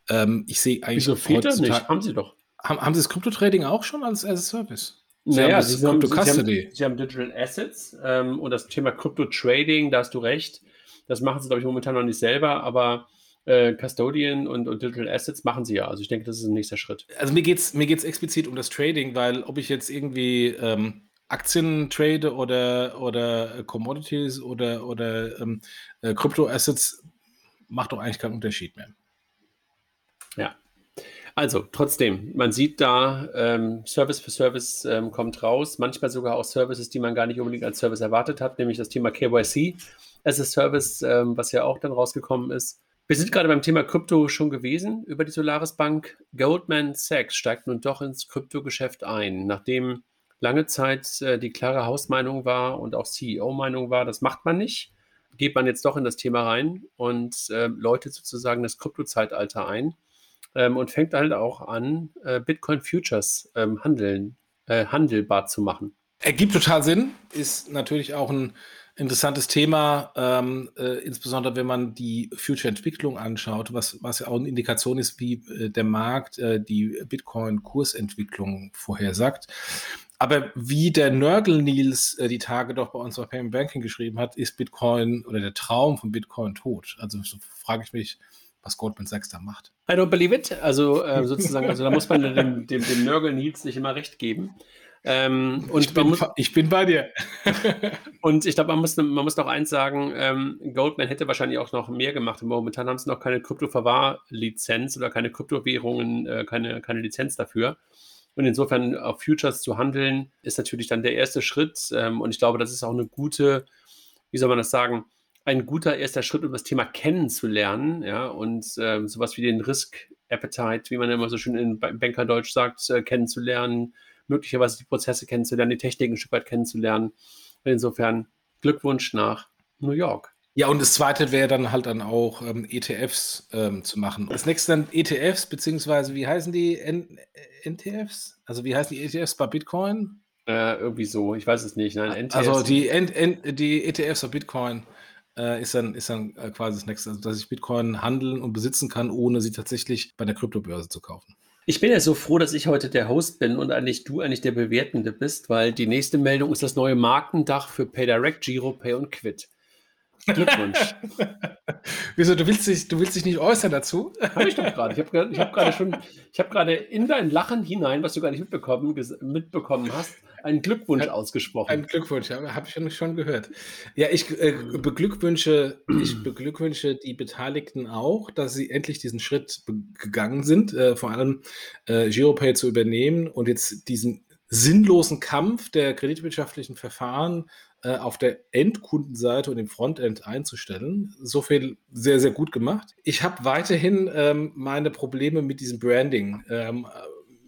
ähm, ich sehe eigentlich. Wieso fehlt das nicht? Haben sie doch. Haben, haben Sie das Krypto-Trading auch schon als, as a Service? Sie naja, haben Sie, haben, Sie, haben, Sie haben Digital Assets ähm, und das Thema Krypto-Trading, da hast du recht. Das machen Sie, glaube ich, momentan noch nicht selber, aber äh, Custodian und, und, Digital Assets machen Sie ja. Also ich denke, das ist ein nächster Schritt. Also mir geht es mir geht's explizit um das Trading, weil ob ich jetzt irgendwie ähm, Aktien trade oder, oder Commodities oder, oder ähm, äh, Krypto-Assets, macht doch eigentlich keinen Unterschied mehr. Ja, also trotzdem, man sieht da, ähm, Service für Service ähm, kommt raus, manchmal sogar auch Services, die man gar nicht unbedingt als Service erwartet hat, nämlich das Thema KYC as a Service, ähm, was ja auch dann rausgekommen ist. Wir sind gerade beim Thema Krypto schon gewesen über die Solaris Bank. Goldman Sachs steigt nun doch ins Kryptogeschäft ein, nachdem lange Zeit äh, die klare Hausmeinung war und auch CEO-Meinung war, das macht man nicht. Geht man jetzt doch in das Thema rein und äh, läutet sozusagen das Kryptozeitalter ein ähm, und fängt halt auch an, äh, Bitcoin Futures ähm, handeln, äh, handelbar zu machen. Ergibt total Sinn, ist natürlich auch ein interessantes Thema, ähm, äh, insbesondere wenn man die Future-Entwicklung anschaut, was, was ja auch eine Indikation ist, wie äh, der Markt äh, die Bitcoin-Kursentwicklung vorhersagt. Aber wie der Nörgel Nils äh, die Tage doch bei uns auf Payment Banking geschrieben hat, ist Bitcoin oder der Traum von Bitcoin tot. Also so frage ich mich, was Goldman Sachs da macht. I don't believe it. Also äh, sozusagen, also da muss man dem, dem, dem Nörgel Nils nicht immer recht geben. Ähm, und ich bin, muss, ich bin, bei dir. und ich glaube, man muss, man muss noch eins sagen, ähm, Goldman hätte wahrscheinlich auch noch mehr gemacht. Momentan haben sie noch keine Kryptoverwahrlizenz oder keine Kryptowährungen, äh, keine, keine Lizenz dafür. Und insofern auf Futures zu handeln, ist natürlich dann der erste Schritt. Ähm, und ich glaube, das ist auch eine gute, wie soll man das sagen, ein guter erster Schritt, um das Thema kennenzulernen, ja, und äh, sowas wie den Risk Appetite, wie man immer so schön in Bankerdeutsch sagt, äh, kennenzulernen, möglicherweise die Prozesse kennenzulernen, die Techniken ein Stück weit kennenzulernen. Insofern Glückwunsch nach New York. Ja, und das zweite wäre dann halt dann auch ähm, ETFs ähm, zu machen. Das nächste dann ETFs, beziehungsweise wie heißen die N NTFs? Also wie heißen die ETFs bei Bitcoin? Äh, irgendwie so, ich weiß es nicht. Nein, NTFs. Also die, N N die ETFs bei Bitcoin äh, ist dann, ist dann äh, quasi das nächste, also dass ich Bitcoin handeln und besitzen kann, ohne sie tatsächlich bei der Kryptobörse zu kaufen. Ich bin ja so froh, dass ich heute der Host bin und eigentlich du eigentlich der Bewertende bist, weil die nächste Meldung ist das neue Markendach für PayDirect, GiroPay und Quid. Glückwunsch. Wieso, du willst, dich, du willst dich nicht äußern dazu? Habe ich doch gerade. Ich habe hab gerade schon, ich habe gerade in dein Lachen hinein, was du gar nicht mitbekommen, mitbekommen hast, einen Glückwunsch ausgesprochen. Ein Glückwunsch, ja, habe ich schon, schon gehört. Ja, ich äh, beglückwünsche, ich beglückwünsche die Beteiligten auch, dass sie endlich diesen Schritt gegangen sind, äh, vor allem äh, GeoPay zu übernehmen und jetzt diesen sinnlosen Kampf der kreditwirtschaftlichen Verfahren äh, auf der Endkundenseite und im Frontend einzustellen. So viel sehr, sehr gut gemacht. Ich habe weiterhin ähm, meine Probleme mit diesem Branding. Ähm,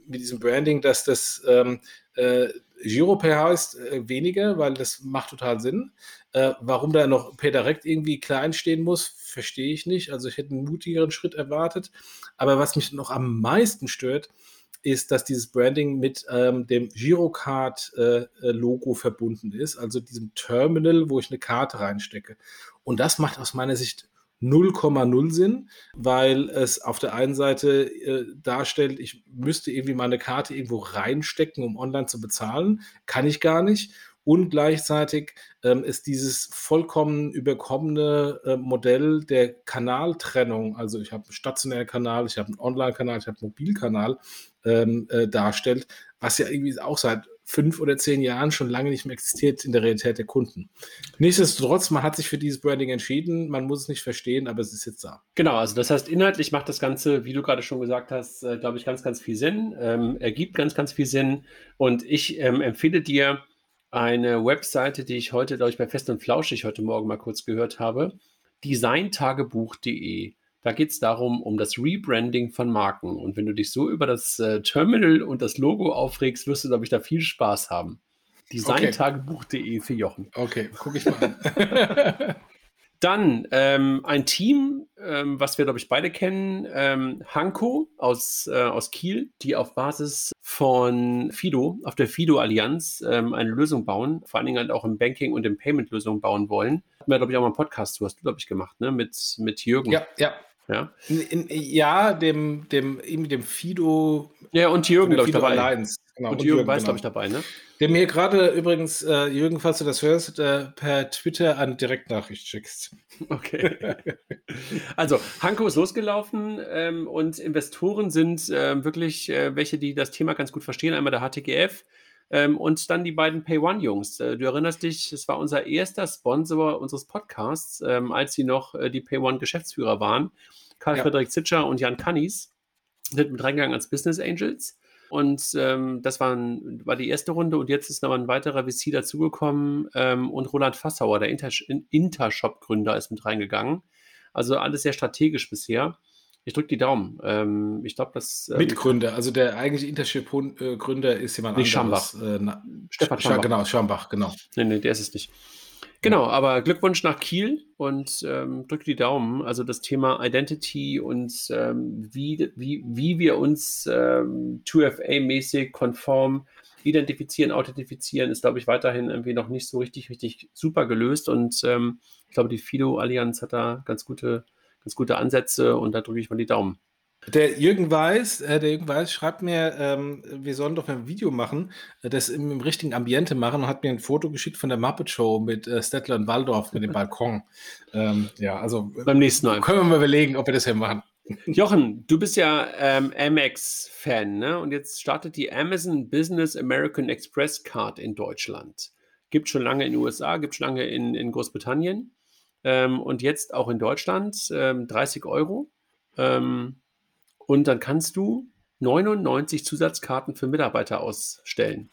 mit diesem Branding, dass das ähm, äh, Giropay heißt äh, weniger, weil das macht total Sinn. Äh, warum da noch PayDirect irgendwie klein stehen muss, verstehe ich nicht. Also ich hätte einen mutigeren Schritt erwartet. Aber was mich noch am meisten stört, ist, dass dieses Branding mit ähm, dem Girocard-Logo äh, verbunden ist, also diesem Terminal, wo ich eine Karte reinstecke. Und das macht aus meiner Sicht 0,0 Sinn, weil es auf der einen Seite äh, darstellt, ich müsste irgendwie meine Karte irgendwo reinstecken, um online zu bezahlen. Kann ich gar nicht. Und gleichzeitig ähm, ist dieses vollkommen überkommene äh, Modell der Kanaltrennung, also ich habe einen stationären Kanal, ich habe einen Online-Kanal, ich habe einen Mobilkanal, ähm, äh, darstellt, was ja irgendwie auch seit fünf oder zehn Jahren schon lange nicht mehr existiert in der Realität der Kunden. Nichtsdestotrotz, man hat sich für dieses Branding entschieden, man muss es nicht verstehen, aber es ist jetzt da. Genau, also das heißt, inhaltlich macht das Ganze, wie du gerade schon gesagt hast, äh, glaube ich, ganz, ganz viel Sinn, ähm, ergibt ganz, ganz viel Sinn und ich ähm, empfehle dir eine Webseite, die ich heute, glaube ich, bei Fest und Flauschig heute Morgen mal kurz gehört habe, designtagebuch.de. Da geht es darum, um das Rebranding von Marken. Und wenn du dich so über das äh, Terminal und das Logo aufregst, wirst du, glaube ich, da viel Spaß haben. Designtagebuch.de für Jochen. Okay, gucke ich mal an. Dann ähm, ein Team, ähm, was wir, glaube ich, beide kennen, ähm, Hanko aus, äh, aus Kiel, die auf Basis von Fido, auf der Fido-Allianz, ähm, eine Lösung bauen, vor allen Dingen halt auch im Banking und im Payment-Lösung bauen wollen. Hatten wir, glaube ich, auch mal einen Podcast zu, hast du, glaube ich, gemacht, ne? Mit, mit Jürgen. Ja, ja. Ja, in, in, ja dem, dem, irgendwie dem Fido. Ja, und Jürgen, glaube ich, dabei. Alliance. Genau, und, und Jürgen, Jürgen weiß, genau. glaube ich, dabei, ne? Der mir gerade übrigens, äh, Jürgen, falls du das hörst, äh, per Twitter eine Direktnachricht schickst. Okay. also, Hanko ist losgelaufen ähm, und Investoren sind äh, wirklich welche, die das Thema ganz gut verstehen. Einmal der HTGF ähm, und dann die beiden Pay-One-Jungs. Äh, du erinnerst dich, es war unser erster Sponsor unseres Podcasts, ähm, als sie noch äh, die Pay-One-Geschäftsführer waren. Karl-Frederik ja. Zitscher und Jan Kannis sind mit reingegangen als Business Angels. Und ähm, das war, ein, war, die erste Runde und jetzt ist noch ein weiterer VC dazugekommen ähm, und Roland Fassauer, der Inter Intershop-Gründer, ist mit reingegangen. Also alles sehr strategisch bisher. Ich drücke die Daumen. Ähm, ich glaube, das. Ähm, Mitgründer, also der eigentliche Intership-Gründer ist jemand nicht anderes. Schambach. Äh, na, Stefan Schambach. Genau, Schambach, genau. Nee, nee, der ist es nicht. Genau, aber Glückwunsch nach Kiel und ähm, drückt die Daumen. Also das Thema Identity und ähm, wie, wie, wie wir uns ähm, 2FA-mäßig konform identifizieren, authentifizieren, ist, glaube ich, weiterhin irgendwie noch nicht so richtig, richtig super gelöst. Und ähm, ich glaube, die Fido-Allianz hat da ganz gute, ganz gute Ansätze und da drücke ich mal die Daumen. Der Jürgen Weiß, äh, der Jürgen Weiß schreibt mir, ähm, wir sollen doch ein Video machen, äh, das im, im, richtigen Ambiente machen und hat mir ein Foto geschickt von der Muppet Show mit äh, Stettler und Waldorf mit dem Balkon. Ähm, ja, also beim nächsten Mal können wir mal überlegen, ob wir das hier machen. Jochen, du bist ja ähm, Amex-Fan, ne? Und jetzt startet die Amazon Business American Express Card in Deutschland. Gibt schon lange in den USA, gibt schon lange in, in Großbritannien ähm, und jetzt auch in Deutschland 30 ähm, Euro. Ähm, und dann kannst du 99 Zusatzkarten für Mitarbeiter ausstellen.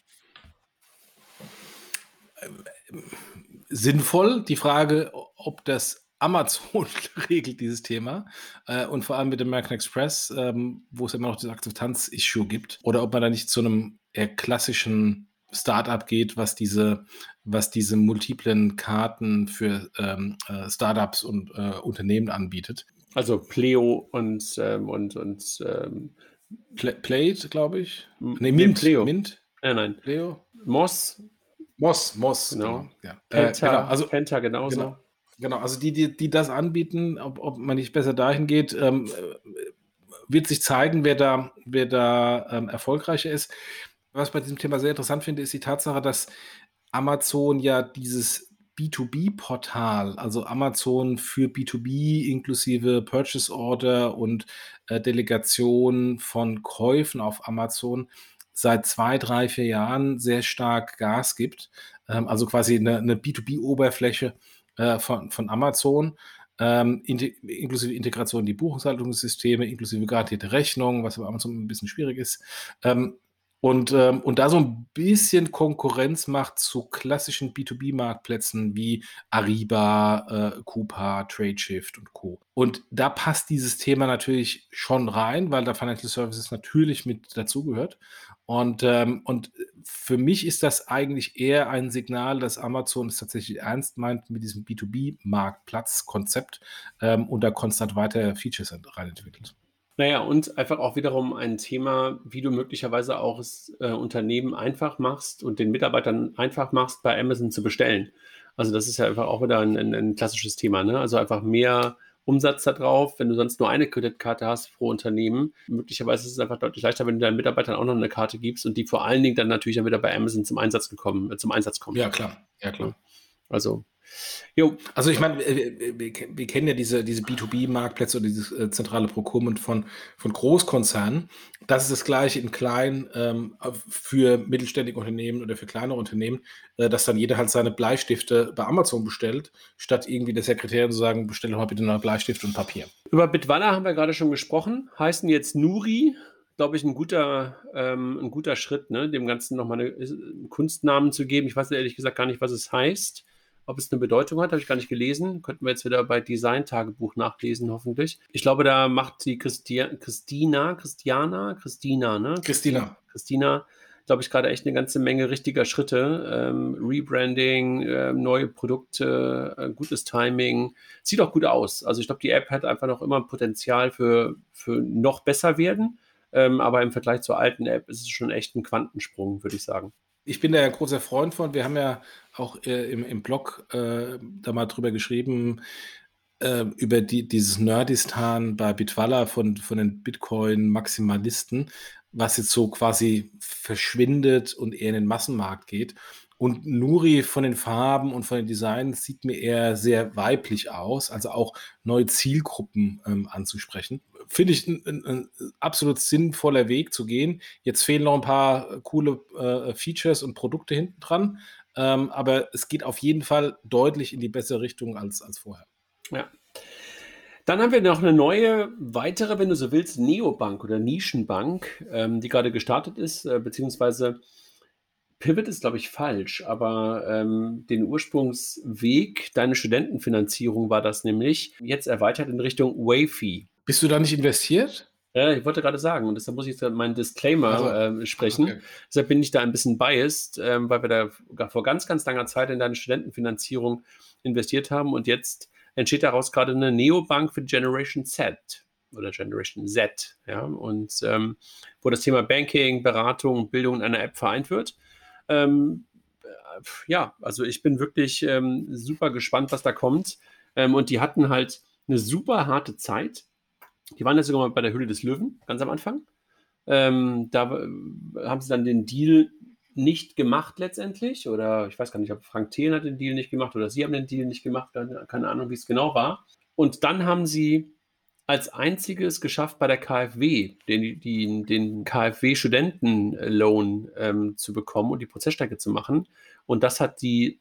Sinnvoll. Die Frage, ob das Amazon regelt dieses Thema äh, und vor allem mit dem American Express, ähm, wo es immer noch das Akzeptanz-Issue gibt, oder ob man da nicht zu einem eher klassischen Startup geht, was diese, was diese multiplen Karten für ähm, äh, Startups und äh, Unternehmen anbietet. Also Pleo und, ähm, und, und ähm, Pl Plate, glaube ich. Nee, Mint. Pleo. Mint. Nein, nein. Pleo. Moss. Moss, Moss. Genau. genau. Ja. Penta, äh, genau. Also, Penta genauso. Genau. Genau, also die, die, die das anbieten, ob, ob man nicht besser dahin geht, ähm, wird sich zeigen, wer da, wer da ähm, erfolgreicher ist. Was ich bei diesem Thema sehr interessant finde, ist die Tatsache, dass Amazon ja dieses B2B-Portal, also Amazon für B2B inklusive Purchase Order und äh, Delegation von Käufen auf Amazon seit zwei, drei, vier Jahren sehr stark Gas gibt. Ähm, also quasi eine, eine B2B-Oberfläche äh, von, von Amazon. Ähm, in, inklusive Integration in die Buchungshaltungssysteme, inklusive garantierte Rechnungen, was bei Amazon ein bisschen schwierig ist. Ähm, und, ähm, und da so ein bisschen Konkurrenz macht zu klassischen B2B-Marktplätzen wie Ariba, äh, Coupa, Tradeshift und Co. Und da passt dieses Thema natürlich schon rein, weil da Financial Services natürlich mit dazugehört. Und, ähm, und für mich ist das eigentlich eher ein Signal, dass Amazon es tatsächlich ernst meint mit diesem B2B-Marktplatz-Konzept ähm, und da konstant weiter Features rein entwickelt. Naja, und einfach auch wiederum ein Thema, wie du möglicherweise auch das äh, Unternehmen einfach machst und den Mitarbeitern einfach machst, bei Amazon zu bestellen. Also das ist ja einfach auch wieder ein, ein, ein klassisches Thema. Ne? Also einfach mehr Umsatz da drauf, wenn du sonst nur eine Kreditkarte hast pro Unternehmen. Möglicherweise ist es einfach deutlich leichter, wenn du deinen Mitarbeitern auch noch eine Karte gibst und die vor allen Dingen dann natürlich dann wieder bei Amazon zum Einsatz gekommen, äh, zum Einsatz kommt. Ja, klar. Ja, klar. Also Jo. Also ich meine, wir, wir, wir, kennen ja diese, diese B2B-Marktplätze oder dieses äh, zentrale Procurement von, von Großkonzernen. Das ist das gleiche in klein ähm, für mittelständige Unternehmen oder für kleinere Unternehmen, äh, dass dann jeder halt seine Bleistifte bei Amazon bestellt, statt irgendwie der Sekretärin zu sagen, bestelle mal bitte noch Bleistift und Papier. Über Bitwalla haben wir gerade schon gesprochen, heißen jetzt Nuri, glaube ich, ein guter, ähm, ein guter Schritt, ne? dem Ganzen nochmal einen äh, Kunstnamen zu geben. Ich weiß ehrlich gesagt gar nicht, was es heißt. Ob es eine Bedeutung hat, habe ich gar nicht gelesen. Könnten wir jetzt wieder bei Design-Tagebuch nachlesen, hoffentlich. Ich glaube, da macht die Christi Christina, Christiana, Christina, ne? Christina. Christina, glaube ich, gerade echt eine ganze Menge richtiger Schritte. Ähm, Rebranding, äh, neue Produkte, äh, gutes Timing. Sieht auch gut aus. Also ich glaube, die App hat einfach noch immer Potenzial für, für noch besser werden. Ähm, aber im Vergleich zur alten App ist es schon echt ein Quantensprung, würde ich sagen ich bin da ja ein großer Freund von. Wir haben ja auch äh, im, im Blog äh, da mal drüber geschrieben, äh, über die, dieses Nerdistan bei Bitwalla von, von den Bitcoin-Maximalisten, was jetzt so quasi verschwindet und eher in den Massenmarkt geht. Und Nuri von den Farben und von den Designs sieht mir eher sehr weiblich aus, also auch neue Zielgruppen ähm, anzusprechen. Finde ich ein, ein, ein, absolut sinnvoller Weg zu gehen. Jetzt fehlen noch ein paar coole äh, Features und Produkte hinten dran, ähm, aber es geht auf jeden Fall deutlich in die bessere Richtung als, als vorher. Ja. Dann haben wir noch eine neue, weitere, wenn du so willst, Neobank oder Nischenbank, ähm, die gerade gestartet ist, äh, beziehungsweise Pivot ist, glaube ich, falsch, aber ähm, den Ursprungsweg, deine Studentenfinanzierung war das nämlich, jetzt erweitert in Richtung Wayfee. Bist du da nicht investiert? Ja, ich wollte gerade sagen, und deshalb muss ich jetzt meinen Disclaimer also, äh, sprechen. Okay. Deshalb bin ich da ein bisschen biased, ähm, weil wir da vor ganz, ganz langer Zeit in deine Studentenfinanzierung investiert haben und jetzt entsteht daraus gerade eine Neobank für Generation Z oder Generation Z, ja, und ähm, wo das Thema Banking, Beratung, Bildung in einer App vereint wird. Ähm, ja, also ich bin wirklich ähm, super gespannt, was da kommt. Ähm, und die hatten halt eine super harte Zeit. Die waren ja sogar mal bei der Höhle des Löwen, ganz am Anfang. Ähm, da haben sie dann den Deal nicht gemacht letztendlich. Oder ich weiß gar nicht, ob Frank Thelen hat den Deal nicht gemacht oder sie haben den Deal nicht gemacht. Keine Ahnung, wie es genau war. Und dann haben sie als einziges geschafft, bei der KfW den, den, den KfW-Studentenloan ähm, zu bekommen und die Prozessstrecke zu machen. Und das hat die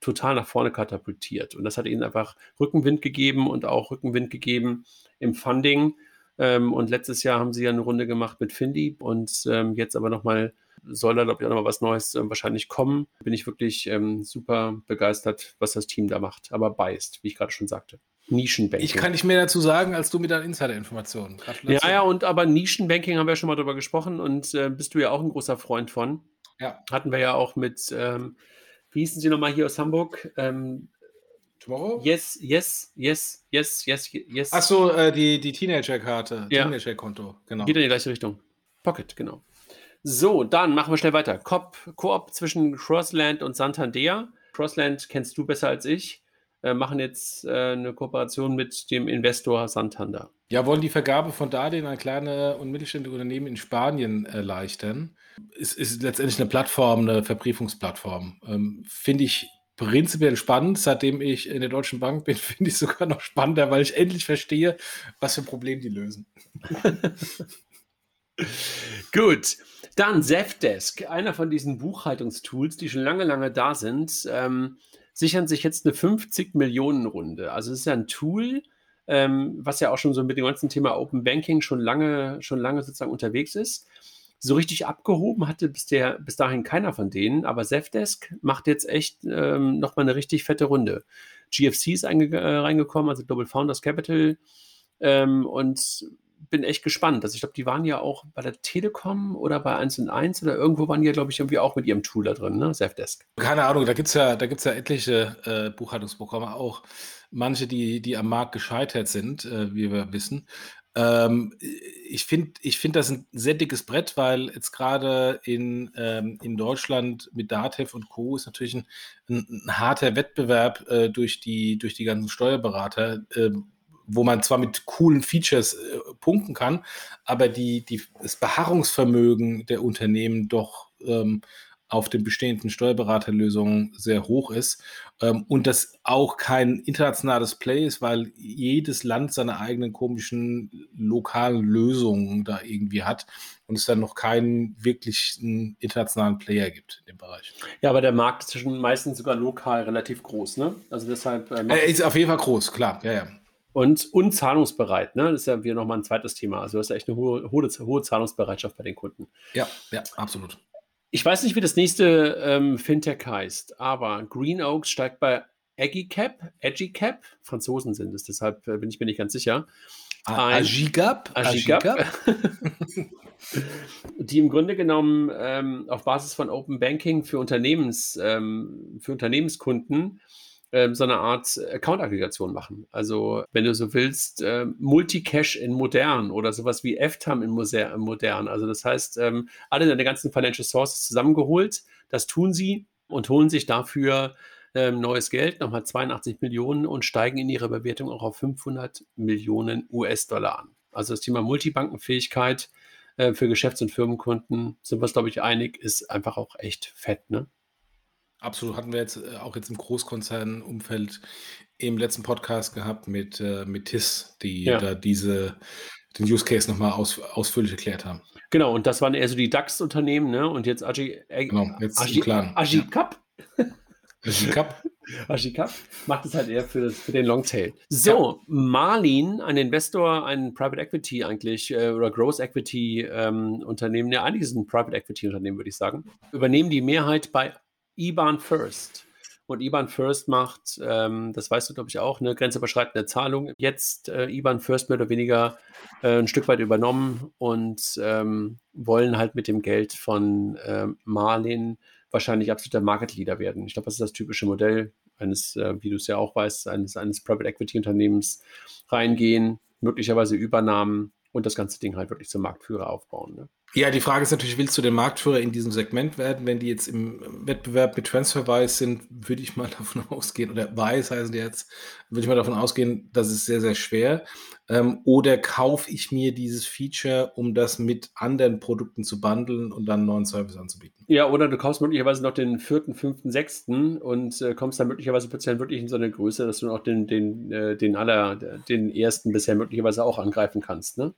total nach vorne katapultiert. Und das hat ihnen einfach Rückenwind gegeben und auch Rückenwind gegeben im Funding. Ähm, und letztes Jahr haben sie ja eine Runde gemacht mit Findy und ähm, jetzt aber nochmal soll da, glaube ich, auch nochmal was Neues äh, wahrscheinlich kommen. Bin ich wirklich ähm, super begeistert, was das Team da macht. Aber beißt, wie ich gerade schon sagte. Nischenbanking. Ich kann nicht mehr dazu sagen, als du mit deinen Insider-Informationen. Ja, ja, und aber Nischenbanking haben wir schon mal drüber gesprochen und äh, bist du ja auch ein großer Freund von. Ja. Hatten wir ja auch mit, ähm, wie hießen sie nochmal hier aus Hamburg? Ähm, Tomorrow? Yes, yes, yes, yes, yes, yes. Ach so, äh, die, die Teenager-Karte, ja. Teenager-Konto, genau. Geht in die gleiche Richtung. Pocket, genau. So, dann machen wir schnell weiter. Koop zwischen Crossland und Santander. Crossland kennst du besser als ich. Äh, machen jetzt äh, eine Kooperation mit dem Investor Santander. Ja, wollen die Vergabe von Darlehen an kleine und mittelständische Unternehmen in Spanien erleichtern. Es ist letztendlich eine Plattform, eine Verbriefungsplattform. Ähm, finde ich prinzipiell spannend. Seitdem ich in der Deutschen Bank bin, finde ich es sogar noch spannender, weil ich endlich verstehe, was für ein Problem die lösen. Gut, dann Zefdesk, einer von diesen Buchhaltungstools, die schon lange, lange da sind. Ähm, sichern sich jetzt eine 50 Millionen Runde. Also es ist ja ein Tool, ähm, was ja auch schon so mit dem ganzen Thema Open Banking schon lange, schon lange sozusagen unterwegs ist. So richtig abgehoben hatte bis, der, bis dahin keiner von denen, aber Zefdesk macht jetzt echt ähm, nochmal eine richtig fette Runde. GFC ist äh, reingekommen, also Global Founders Capital, ähm, und bin echt gespannt. Also ich glaube, die waren ja auch bei der Telekom oder bei 1 und 1 oder irgendwo waren die ja, glaube ich, irgendwie auch mit ihrem Tool da drin, ne? Safdesk. Keine Ahnung, da gibt es ja, ja etliche äh, Buchhaltungsprogramme auch. Manche, die, die am Markt gescheitert sind, äh, wie wir wissen. Ähm, ich finde ich find das ein sehr dickes Brett, weil jetzt gerade in, ähm, in Deutschland mit Datev und Co. ist natürlich ein, ein, ein harter Wettbewerb äh, durch, die, durch die ganzen Steuerberater. Äh, wo man zwar mit coolen Features äh, punkten kann, aber die, die, das Beharrungsvermögen der Unternehmen doch ähm, auf den bestehenden Steuerberaterlösungen sehr hoch ist ähm, und das auch kein internationales Play ist, weil jedes Land seine eigenen komischen lokalen Lösungen da irgendwie hat und es dann noch keinen wirklichen internationalen Player gibt in dem Bereich. Ja, aber der Markt ist zwischen meistens sogar lokal relativ groß, ne? Also deshalb. Äh, er ist auf jeden Fall groß, klar, ja, ja. Und unzahlungsbereit, ne? Das ist ja wieder nochmal ein zweites Thema. Also, das ist ja echt eine hohe, hohe, hohe Zahlungsbereitschaft bei den Kunden. Ja, ja, absolut. Ich weiß nicht, wie das nächste ähm, Fintech heißt, aber Green Oaks steigt bei Agicap, Agicap, Franzosen sind es, deshalb äh, bin ich mir nicht ganz sicher. Agicap? Agicap. die im Grunde genommen ähm, auf Basis von Open Banking für Unternehmens, ähm, für Unternehmenskunden ähm, so eine Art Account-Aggregation machen. Also, wenn du so willst, äh, Multicash in modern oder sowas wie FTAM in modern. Also, das heißt, ähm, alle deine ganzen Financial Sources zusammengeholt. Das tun sie und holen sich dafür ähm, neues Geld, nochmal 82 Millionen und steigen in ihrer Bewertung auch auf 500 Millionen US-Dollar an. Also das Thema Multibankenfähigkeit äh, für Geschäfts- und Firmenkunden, sind wir uns, glaube ich, einig, ist einfach auch echt fett. Ne? Absolut, hatten wir jetzt äh, auch jetzt im Großkonzernumfeld im letzten Podcast gehabt mit, äh, mit TIS, die Ja. da diese, den Use Case nochmal aus, ausführlich erklärt haben. Genau, und das waren eher so die DAX-Unternehmen, ne? Und jetzt Agi, Ag, Genau, jetzt im Klaren. Ja. Agicap, Agicap. Agicap macht es halt eher für, das, für den Longtail. So, Marlin, ein Investor, ein Private Equity eigentlich äh, oder Growth Equity ähm, Unternehmen, ja, eigentlich ist ein Private Equity Unternehmen, würde ich sagen, übernehmen die Mehrheit bei IBAN First. Und IBAN First macht, ähm, das weißt du, glaube ich, auch, eine grenzüberschreitende Zahlung. Jetzt äh, IBAN First mehr oder weniger äh, ein Stück weit übernommen und ähm, wollen halt mit dem Geld von äh, Marlin wahrscheinlich absoluter Market Leader werden. Ich glaube, das ist das typische Modell eines, äh, wie du es ja auch weißt, eines, eines Private Equity Unternehmens reingehen, möglicherweise Übernahmen und das ganze Ding halt wirklich zum Marktführer aufbauen. Ne? Ja, die Frage ist natürlich, willst du der Marktführer in diesem Segment werden? Wenn die jetzt im Wettbewerb mit TransferWise sind, würde ich mal davon ausgehen, oder Wise heißen die jetzt, würde ich mal davon ausgehen, das ist sehr, sehr schwer. Ähm, oder kaufe ich mir dieses Feature, um das mit anderen Produkten zu bundeln und dann einen neuen Service anzubieten? Ja, oder du kaufst möglicherweise noch den vierten, fünften, sechsten und äh, kommst dann möglicherweise plötzlich wirklich in so eine Größe, dass du noch den, den, äh, den aller, den ersten bisher möglicherweise auch angreifen kannst, ne?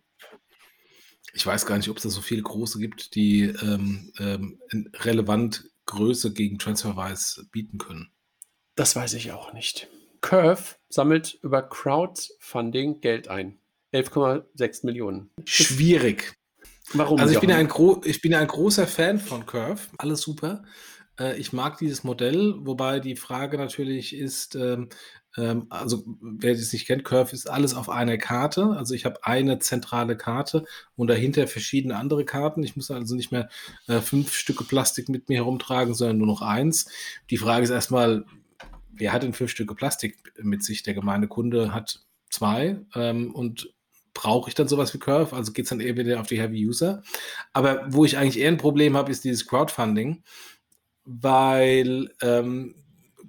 Ich weiß gar nicht, ob es da so viele große gibt, die ähm, ähm, relevant Größe gegen TransferWise bieten können. Das weiß ich auch nicht. Curve sammelt über Crowdfunding Geld ein. 11,6 Millionen. Schwierig. Warum? Also ich bin, ja ein ich bin ja ein großer Fan von Curve. Alles super. Äh, ich mag dieses Modell, wobei die Frage natürlich ist, ähm, also wer es nicht kennt, Curve ist alles auf einer Karte. Also ich habe eine zentrale Karte und dahinter verschiedene andere Karten. Ich muss also nicht mehr äh, fünf Stücke Plastik mit mir herumtragen, sondern nur noch eins. Die Frage ist erstmal, wer hat denn fünf Stücke Plastik mit sich? Der gemeine Kunde hat zwei ähm, und brauche ich dann sowas wie Curve? Also geht es dann eher wieder auf die Heavy User. Aber wo ich eigentlich eher ein Problem habe, ist dieses Crowdfunding, weil ähm,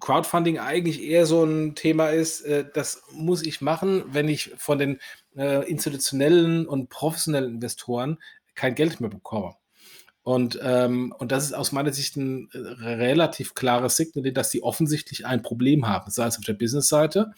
Crowdfunding eigentlich eher so ein Thema ist, äh, das muss ich machen, wenn ich von den äh, institutionellen und professionellen Investoren kein Geld mehr bekomme. Und, ähm, und das ist aus meiner Sicht ein äh, relativ klares Signal, dass sie offensichtlich ein Problem haben, sei es auf der Business-Seite,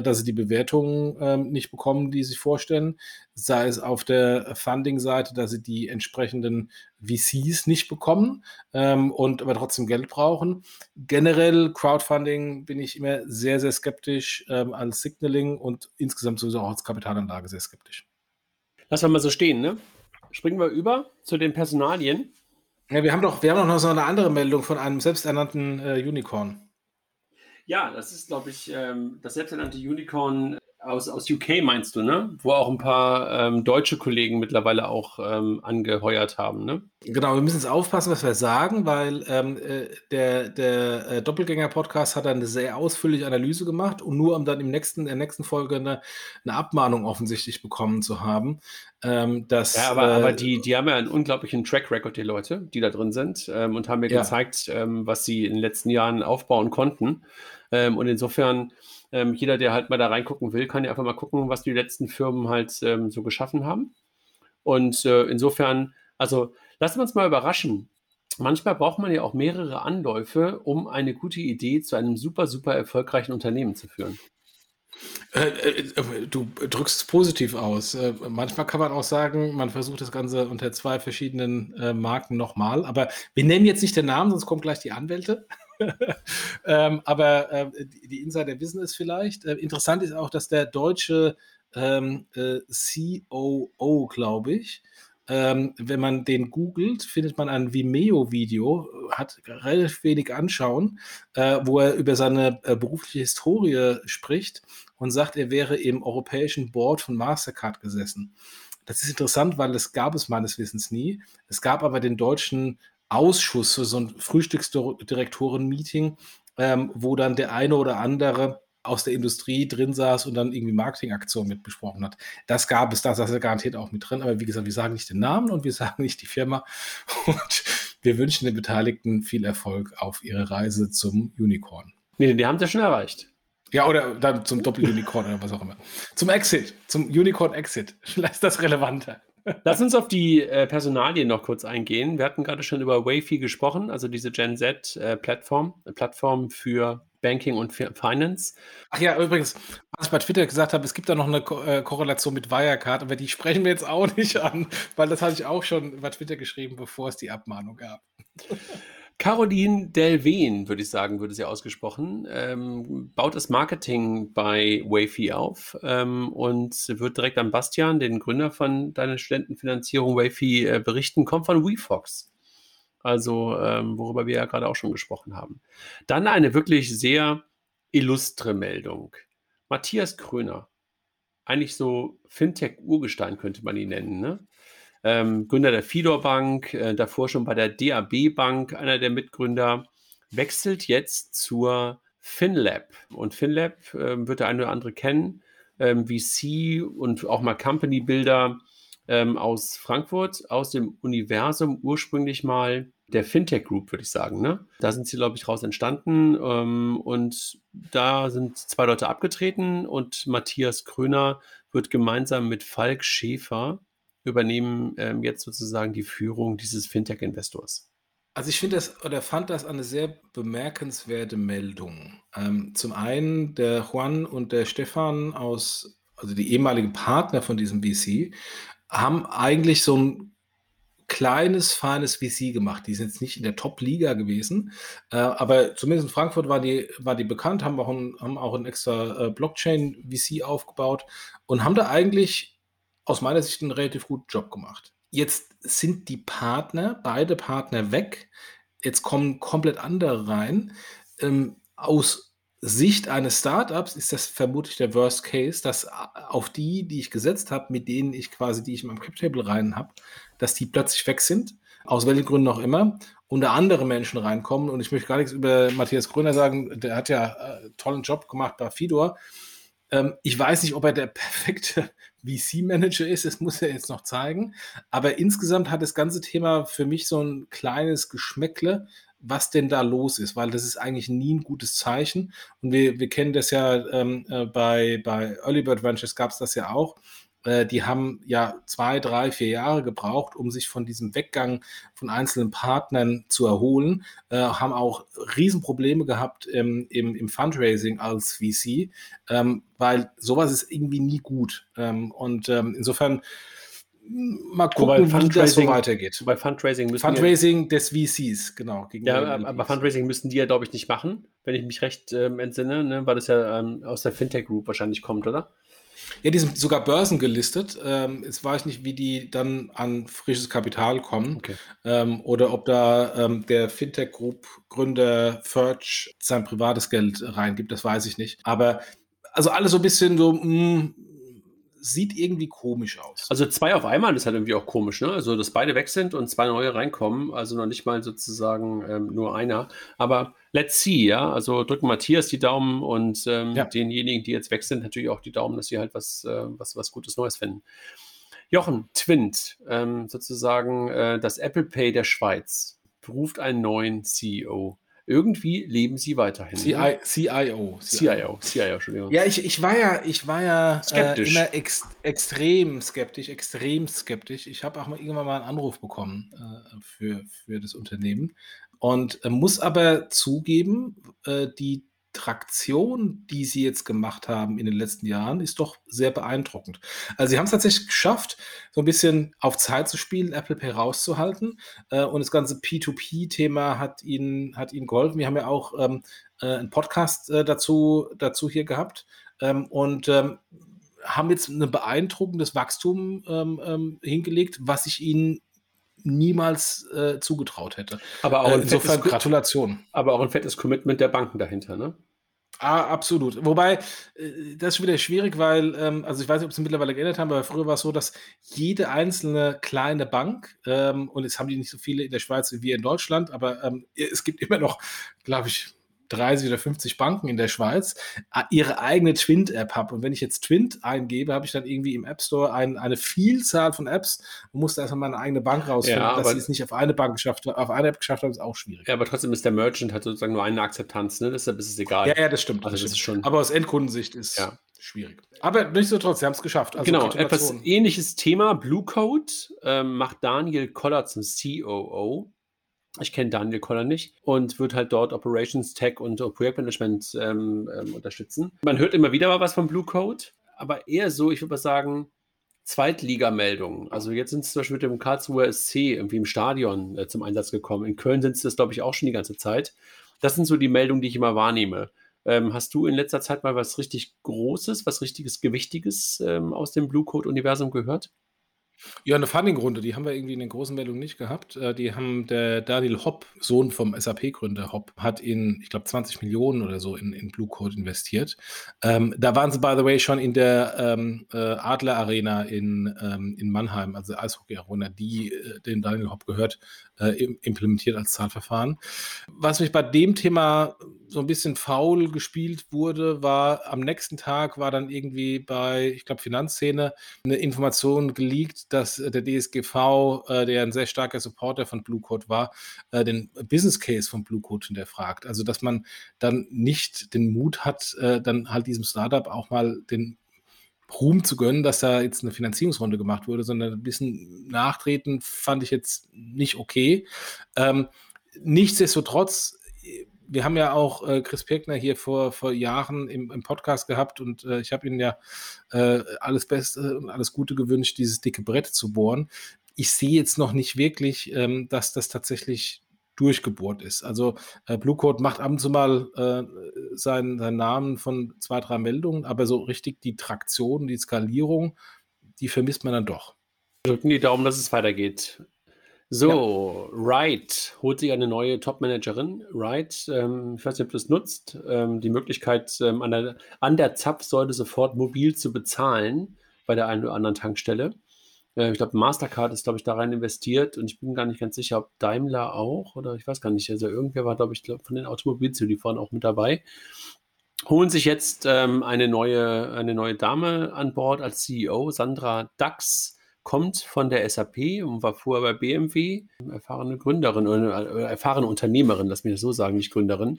dass sie die Bewertungen ähm, nicht bekommen, die sie sich vorstellen, sei es auf der Funding-Seite, dass sie die entsprechenden VCs nicht bekommen ähm, und aber trotzdem Geld brauchen. Generell Crowdfunding bin ich immer sehr, sehr skeptisch ähm, als Signaling und insgesamt sowieso auch als Kapitalanlage sehr skeptisch. Lass mal so stehen, ne? Springen wir über zu den Personalien. Ja, wir haben doch, wir haben doch noch so eine andere Meldung von einem selbsternannten äh, Unicorn. Ja, das ist, glaube ich, ähm, das selbsternannte Unicorn aus, aus UK meinst du, ne? Wo auch ein paar ähm, deutsche Kollegen mittlerweile auch ähm, angeheuert haben, ne? Genau, wir müssen jetzt aufpassen, was wir sagen, weil ähm, äh, der, der äh, Doppelgänger-Podcast hat eine sehr ausführliche Analyse gemacht und nur um dann im nächsten, in der nächsten Folge eine, eine Abmahnung offensichtlich bekommen zu haben. Ähm, dass, ja, aber, äh, aber die, die haben ja einen unglaublichen Track Record, die Leute, die da drin sind ähm, und haben mir ja. gezeigt, ähm, was sie in den letzten Jahren aufbauen konnten. Und insofern ähm, jeder, der halt mal da reingucken will, kann ja einfach mal gucken, was die letzten Firmen halt ähm, so geschaffen haben. Und äh, insofern, also lassen wir uns mal überraschen. Manchmal braucht man ja auch mehrere Anläufe, um eine gute Idee zu einem super, super erfolgreichen Unternehmen zu führen. Äh, äh, du drückst es positiv aus. Äh, manchmal kann man auch sagen, man versucht das Ganze unter zwei verschiedenen äh, Marken nochmal. Aber wir nennen jetzt nicht den Namen, sonst kommen gleich die Anwälte. ähm, aber äh, die Insider wissen es vielleicht. Äh, interessant ist auch, dass der deutsche ähm, äh, COO, glaube ich, ähm, wenn man den googelt, findet man ein Vimeo-Video, hat relativ wenig Anschauen, äh, wo er über seine äh, berufliche Historie spricht und sagt, er wäre im europäischen Board von Mastercard gesessen. Das ist interessant, weil das gab es meines Wissens nie. Es gab aber den deutschen Ausschuss, so ein Frühstücksdirektoren-Meeting, ähm, wo dann der eine oder andere aus der Industrie drin saß und dann irgendwie Marketingaktionen mit besprochen hat. Das gab es, da saß er garantiert auch mit drin. Aber wie gesagt, wir sagen nicht den Namen und wir sagen nicht die Firma. Und wir wünschen den Beteiligten viel Erfolg auf ihre Reise zum Unicorn. Nee, die haben es ja schon erreicht. Ja, oder dann zum Doppel-Unicorn oder was auch immer. Zum Exit, zum Unicorn-Exit. Vielleicht ist das relevanter. Lass uns auf die äh, Personalien noch kurz eingehen. Wir hatten gerade schon über Wavy gesprochen, also diese Gen Z-Plattform, äh, Plattform für Banking und Finance. Ach ja, übrigens, was ich bei Twitter gesagt habe, es gibt da noch eine Ko äh, Korrelation mit Wirecard, aber die sprechen wir jetzt auch nicht an, weil das hatte ich auch schon bei Twitter geschrieben, bevor es die Abmahnung gab. Caroline Delven, würde ich sagen, würde sie ausgesprochen, ähm, baut das Marketing bei Wafy auf ähm, und wird direkt an Bastian, den Gründer von deiner Studentenfinanzierung Wafy, äh, berichten, kommt von WeFox. Also, ähm, worüber wir ja gerade auch schon gesprochen haben. Dann eine wirklich sehr illustre Meldung. Matthias Kröner, eigentlich so Fintech-Urgestein könnte man ihn nennen, ne? Ähm, Gründer der Fidor Bank, äh, davor schon bei der DAB Bank, einer der Mitgründer, wechselt jetzt zur FinLab. Und FinLab äh, wird der eine oder andere kennen, ähm, VC und auch mal Company Builder ähm, aus Frankfurt, aus dem Universum ursprünglich mal der Fintech Group, würde ich sagen. Ne? Da sind sie, glaube ich, raus entstanden. Ähm, und da sind zwei Leute abgetreten und Matthias Kröner wird gemeinsam mit Falk Schäfer übernehmen ähm, jetzt sozusagen die Führung dieses Fintech-Investors. Also ich finde das oder fand das eine sehr bemerkenswerte Meldung. Ähm, zum einen der Juan und der Stefan aus, also die ehemaligen Partner von diesem VC, haben eigentlich so ein kleines, feines VC gemacht. Die sind jetzt nicht in der Top-Liga gewesen, äh, aber zumindest in Frankfurt war die, war die bekannt, haben auch ein, haben auch ein extra äh, Blockchain-VC aufgebaut und haben da eigentlich aus meiner Sicht einen relativ guten Job gemacht. Jetzt sind die Partner, beide Partner weg. Jetzt kommen komplett andere rein. Ähm, aus Sicht eines Startups ist das vermutlich der Worst Case, dass auf die, die ich gesetzt habe, mit denen ich quasi, die ich in meinem Cap Table rein habe, dass die plötzlich weg sind, aus welchen Gründen auch immer, und da andere Menschen reinkommen. Und ich möchte gar nichts über Matthias Gröner sagen, der hat ja äh, tollen Job gemacht bei Fidor. Ähm, ich weiß nicht, ob er der perfekte VC-Manager ist, das muss er jetzt noch zeigen. Aber insgesamt hat das ganze Thema für mich so ein kleines Geschmäckle, was denn da los ist, weil das ist eigentlich nie ein gutes Zeichen. Und wir, wir kennen das ja ähm, äh, bei, bei Early Bird Ventures gab es das ja auch. Äh, die haben ja zwei, drei, vier Jahre gebraucht, um sich von diesem Weggang von einzelnen Partnern zu erholen, äh, haben auch Riesenprobleme gehabt im, im, im Fundraising als VC, ähm, weil sowas ist irgendwie nie gut. Ähm, und ähm, insofern mal gucken, wie das so weitergeht. Bei Fundraising müssen Fundraising des VCs, genau. Ja, aber Fundraising müssen die ja, glaube ich, nicht machen, wenn ich mich recht ähm, entsinne, ne? weil das ja ähm, aus der Fintech Group wahrscheinlich kommt, oder? Ja, die sind sogar börsengelistet. Ähm, jetzt weiß ich nicht, wie die dann an frisches Kapital kommen okay. ähm, oder ob da ähm, der Fintech Group Gründer Ferch sein privates Geld reingibt, das weiß ich nicht. Aber also alles so ein bisschen so, mh, mm, sieht irgendwie komisch aus. Also zwei auf einmal ist halt irgendwie auch komisch, ne? Also, dass beide weg sind und zwei neue reinkommen, also noch nicht mal sozusagen ähm, nur einer. Aber let's see, ja. Also drücken Matthias die Daumen und ähm, ja. denjenigen, die jetzt weg sind, natürlich auch die Daumen, dass sie halt was, äh, was, was Gutes Neues finden. Jochen, Twint, ähm, sozusagen äh, das Apple Pay der Schweiz, beruft einen neuen CEO irgendwie leben sie weiterhin. CI, ne? CIO. CIO, CIO, Entschuldigung. Ja, ich, ich war ja, ich war ja äh, immer ex, extrem skeptisch, extrem skeptisch. Ich habe auch mal irgendwann mal einen Anruf bekommen äh, für, für das Unternehmen und äh, muss aber zugeben, äh, die Traktion, die sie jetzt gemacht haben in den letzten Jahren, ist doch sehr beeindruckend. Also sie haben es tatsächlich geschafft, so ein bisschen auf Zeit zu spielen, Apple Pay rauszuhalten. Äh, und das ganze P2P-Thema hat ihnen, hat ihnen geholfen. Wir haben ja auch ähm, äh, einen Podcast äh, dazu, dazu hier gehabt. Ähm, und ähm, haben jetzt ein beeindruckendes Wachstum ähm, ähm, hingelegt, was ich ihnen niemals äh, zugetraut hätte. Aber auch äh, insofern Gratulation. Aber auch ein fettes Commitment der Banken dahinter, ne? Ah, absolut. Wobei, äh, das ist wieder schwierig, weil, ähm, also ich weiß nicht, ob sie mittlerweile geändert haben, aber früher war es so, dass jede einzelne kleine Bank, ähm, und jetzt haben die nicht so viele in der Schweiz wie in Deutschland, aber ähm, es gibt immer noch, glaube ich, 30 oder 50 Banken in der Schweiz ihre eigene Twint-App habe. Und wenn ich jetzt Twint eingebe, habe ich dann irgendwie im App Store ein, eine Vielzahl von Apps und muss da erstmal meine eigene Bank rausfinden. Ja, dass sie es nicht auf eine Bank geschafft auf eine App geschafft haben, ist auch schwierig. Ja, aber trotzdem ist der Merchant halt sozusagen nur eine Akzeptanz, ne? Deshalb ist es egal. Ja, ja, das stimmt. Also das, das ist schon. Aber aus Endkundensicht ist ja. schwierig. Aber nichtsdestotrotz, sie haben es geschafft. Also genau, etwas ähnliches Thema. Blue Code ähm, macht Daniel Koller zum COO. Ich kenne Daniel Koller nicht und wird halt dort Operations, Tech und Projektmanagement ähm, ähm, unterstützen. Man hört immer wieder mal was von Blue Code, aber eher so, ich würde mal sagen, Zweitligameldungen. Also jetzt sind es zum Beispiel mit dem Karlsruher SC irgendwie im Stadion äh, zum Einsatz gekommen. In Köln sind es das, glaube ich, auch schon die ganze Zeit. Das sind so die Meldungen, die ich immer wahrnehme. Ähm, hast du in letzter Zeit mal was richtig Großes, was richtiges Gewichtiges ähm, aus dem Blue Code-Universum gehört? Ja, eine Funding-Runde, die haben wir irgendwie in den großen Meldungen nicht gehabt. Äh, die haben der Daniel Hopp, Sohn vom SAP-Gründer Hopp, hat in, ich glaube, 20 Millionen oder so in, in Blue Code investiert. Ähm, da waren sie, by the way, schon in der ähm, äh, Adler Arena in, ähm, in Mannheim, also Eishockey Arena, die äh, dem Daniel Hopp gehört, äh, implementiert als Zahlverfahren. Was mich bei dem Thema so ein bisschen faul gespielt wurde, war am nächsten Tag war dann irgendwie bei, ich glaube, Finanzszene eine Information geleakt, dass der DSGV, äh, der ein sehr starker Supporter von Blue Code war, äh, den Business Case von Blue Code hinterfragt. Also, dass man dann nicht den Mut hat, äh, dann halt diesem Startup auch mal den Ruhm zu gönnen, dass da jetzt eine Finanzierungsrunde gemacht wurde, sondern ein bisschen nachtreten fand ich jetzt nicht okay. Ähm, nichtsdestotrotz, wir haben ja auch äh, Chris Pirkner hier vor, vor Jahren im, im Podcast gehabt und äh, ich habe Ihnen ja äh, alles Beste und alles Gute gewünscht, dieses dicke Brett zu bohren. Ich sehe jetzt noch nicht wirklich, ähm, dass das tatsächlich durchgebohrt ist. Also äh, Blue Code macht ab und zu mal äh, seinen, seinen Namen von zwei, drei Meldungen, aber so richtig die Traktion, die Skalierung, die vermisst man dann doch. Drücken die Daumen, dass es weitergeht. So, ja. Wright holt sich eine neue Top-Managerin. Wright, ähm, ich weiß nicht, ob du es nutzt, ähm, die Möglichkeit, ähm, an, der, an der Zapfsäule sofort mobil zu bezahlen bei der einen oder anderen Tankstelle. Äh, ich glaube, Mastercard ist, glaube ich, da rein investiert und ich bin gar nicht ganz sicher, ob Daimler auch oder ich weiß gar nicht. Also irgendwer war, glaube ich, glaub, von den Automobilzulieferern auch mit dabei. Holen sich jetzt ähm, eine, neue, eine neue Dame an Bord als CEO, Sandra Dax kommt von der SAP und war vorher bei BMW, erfahrene Gründerin oder erfahrene Unternehmerin, lass mich das so sagen, nicht Gründerin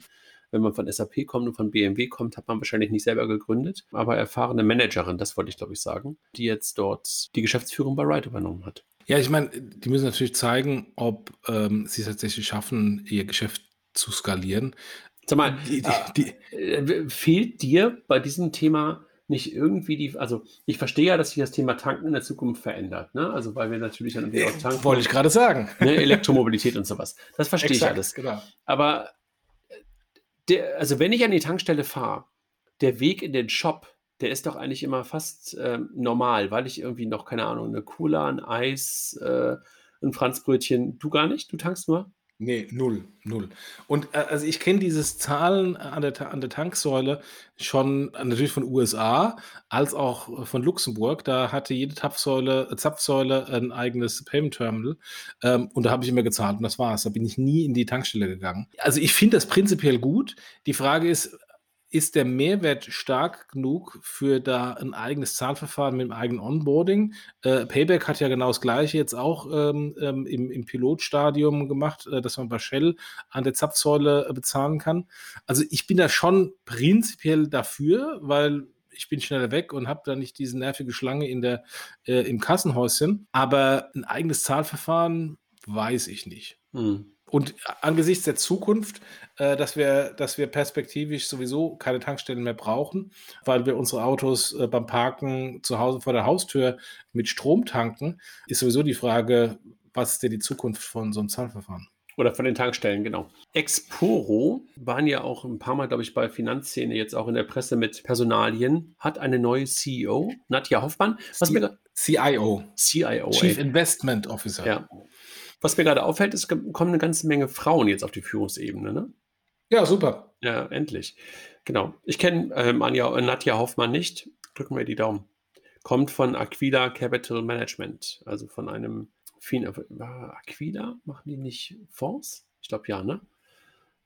wenn man von SAP kommt und von BMW kommt, hat man wahrscheinlich nicht selber gegründet, aber erfahrene Managerin, das wollte ich glaube ich sagen, die jetzt dort die Geschäftsführung bei Wright übernommen hat. Ja, ich meine, die müssen natürlich zeigen, ob ähm, sie es tatsächlich schaffen, ihr Geschäft zu skalieren. Sag mal, die, die, die, äh, fehlt dir bei diesem Thema nicht irgendwie die, also ich verstehe ja, dass sich das Thema Tanken in der Zukunft verändert, ne? Also weil wir natürlich dann irgendwie auch tanken. Wollte ich gerade sagen. Ne? Elektromobilität und sowas. Das verstehe Exakt, ich alles. Genau. Aber der, also wenn ich an die Tankstelle fahre, der Weg in den Shop, der ist doch eigentlich immer fast äh, normal, weil ich irgendwie noch, keine Ahnung, eine Cola, ein Eis, äh, ein Franzbrötchen, du gar nicht? Du tankst nur? Nee, null, null. Und äh, also ich kenne dieses Zahlen an der, an der Tanksäule schon äh, natürlich von USA als auch äh, von Luxemburg. Da hatte jede Zapfsäule, äh, Zapfsäule ein eigenes Payment Terminal. Ähm, und da habe ich immer gezahlt und das war's. Da bin ich nie in die Tankstelle gegangen. Also ich finde das prinzipiell gut. Die Frage ist, ist der Mehrwert stark genug für da ein eigenes Zahlverfahren mit dem eigenen Onboarding? Äh, Payback hat ja genau das Gleiche jetzt auch ähm, ähm, im, im, Pilotstadium gemacht, äh, dass man bei Shell an der Zapfsäule äh, bezahlen kann. Also ich bin da schon prinzipiell dafür, weil ich bin schneller weg und habe da nicht diese nervige Schlange in der, äh, im Kassenhäuschen. Aber ein eigenes Zahlverfahren weiß ich nicht. Hm. Und angesichts der Zukunft, äh, dass, wir, dass wir perspektivisch sowieso keine Tankstellen mehr brauchen, weil wir unsere Autos äh, beim Parken zu Hause vor der Haustür mit Strom tanken, ist sowieso die Frage, was ist denn die Zukunft von so einem Zahlverfahren? Oder von den Tankstellen, genau. Exporo waren ja auch ein paar Mal, glaube ich, bei Finanzszene jetzt auch in der Presse mit Personalien, hat eine neue CEO, Nadja Hoffmann. Was C mir CIO. CIO. Chief ey. Investment Officer. Ja. Was mir gerade auffällt, es kommen eine ganze Menge Frauen jetzt auf die Führungsebene. Ne? Ja, super. Ja, endlich. Genau. Ich kenne ähm, Anja, Nadja Hoffmann nicht. Drücken wir die Daumen. Kommt von Aquila Capital Management, also von einem fin Aquila, machen die nicht Fonds? Ich glaube ja, ne?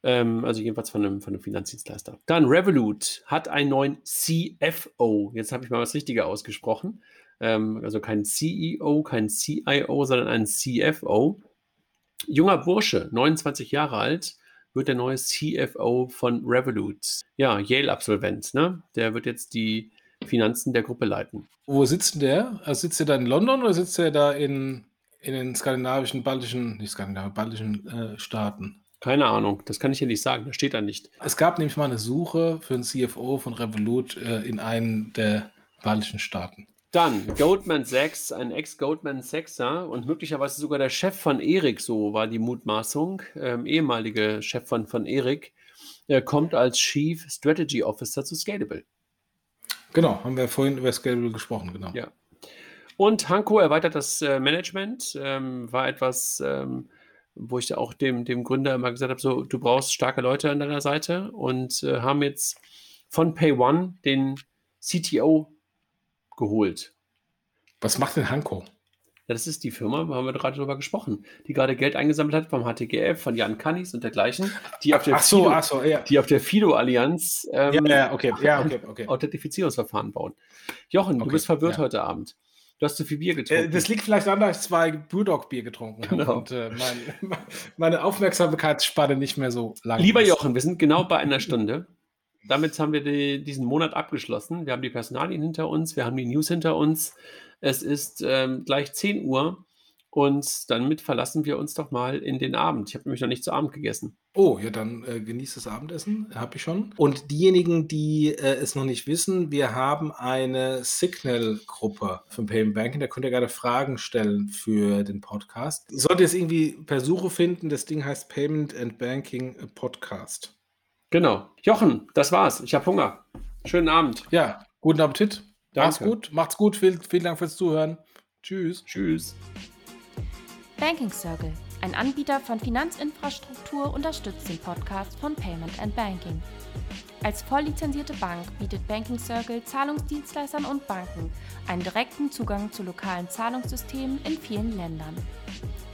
Ähm, also jedenfalls von einem, von einem Finanzdienstleister. Dann Revolut hat einen neuen CFO. Jetzt habe ich mal was Richtiger ausgesprochen. Ähm, also kein CEO, kein CIO, sondern ein CFO. Junger Bursche, 29 Jahre alt, wird der neue CFO von Revolut. Ja, Yale-Absolvent, ne? Der wird jetzt die Finanzen der Gruppe leiten. Wo sitzt der? Also sitzt er da in London oder sitzt er da in, in den skandinavischen, baltischen, nicht skandinavischen, baltischen äh, Staaten? Keine Ahnung, das kann ich hier nicht sagen, das steht da nicht. Es gab nämlich mal eine Suche für einen CFO von Revolut äh, in einem der baltischen Staaten. Dann Goldman Sachs, ein Ex-Goldman Sachser und möglicherweise sogar der Chef von Erik, so war die Mutmaßung, ähm, ehemalige Chef von, von Erik, äh, kommt als Chief Strategy Officer zu Scalable. Genau, haben wir vorhin über Scalable gesprochen, genau. Ja. Und Hanko erweitert das äh, Management, ähm, war etwas, ähm, wo ich auch dem, dem Gründer immer gesagt habe, so, du brauchst starke Leute an deiner Seite und äh, haben jetzt von Pay One den CTO geholt. Was macht denn Hanko? Ja, das ist die Firma, da haben wir gerade drüber gesprochen, die gerade Geld eingesammelt hat vom HTGF, von Jan Kannis und dergleichen, die auf der ach so, Fido, ach so, ja. die auf der Fido-Allianz ähm, ja, ja, okay, ja, okay, okay. Authentifizierungsverfahren bauen. Jochen, okay, du bist verwirrt ja. heute Abend. Du hast zu viel Bier getrunken. Äh, das liegt vielleicht daran, dass ich zwei Brewdog-Bier getrunken habe genau. und äh, mein, meine Aufmerksamkeitsspanne nicht mehr so lang Lieber ist. Jochen, wir sind genau bei einer Stunde damit haben wir die, diesen Monat abgeschlossen. Wir haben die Personalien hinter uns, wir haben die News hinter uns. Es ist ähm, gleich 10 Uhr und damit verlassen wir uns doch mal in den Abend. Ich habe nämlich noch nicht zu Abend gegessen. Oh, ja, dann äh, genießt das Abendessen, habe ich schon. Und diejenigen, die äh, es noch nicht wissen, wir haben eine Signal-Gruppe für Payment Banking. Da könnt ihr gerade Fragen stellen für den Podcast. Sollt ihr es irgendwie per Suche finden, das Ding heißt Payment and Banking Podcast. Genau. Jochen, das war's. Ich habe Hunger. Schönen Abend. Ja, guten Appetit. Macht's gut. Macht's gut. Vielen, vielen Dank fürs Zuhören. Tschüss. Tschüss. Banking Circle, ein Anbieter von Finanzinfrastruktur, unterstützt den Podcast von Payment and Banking. Als volllizenzierte Bank bietet Banking Circle Zahlungsdienstleistern und Banken einen direkten Zugang zu lokalen Zahlungssystemen in vielen Ländern.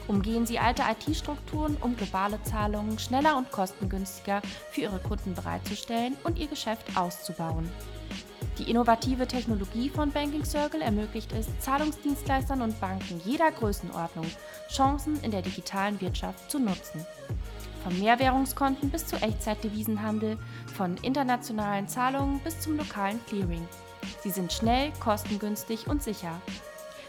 Umgehen Sie alte IT-Strukturen, um globale Zahlungen schneller und kostengünstiger für Ihre Kunden bereitzustellen und Ihr Geschäft auszubauen. Die innovative Technologie von Banking Circle ermöglicht es Zahlungsdienstleistern und Banken jeder Größenordnung, Chancen in der digitalen Wirtschaft zu nutzen. Von Mehrwährungskonten bis zu Echtzeitdevisenhandel, von internationalen Zahlungen bis zum lokalen Clearing. Sie sind schnell, kostengünstig und sicher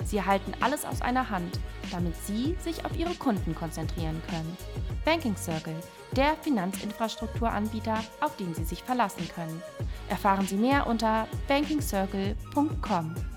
Sie erhalten alles aus einer Hand, damit Sie sich auf Ihre Kunden konzentrieren können. Banking Circle, der Finanzinfrastrukturanbieter, auf den Sie sich verlassen können. Erfahren Sie mehr unter bankingcircle.com.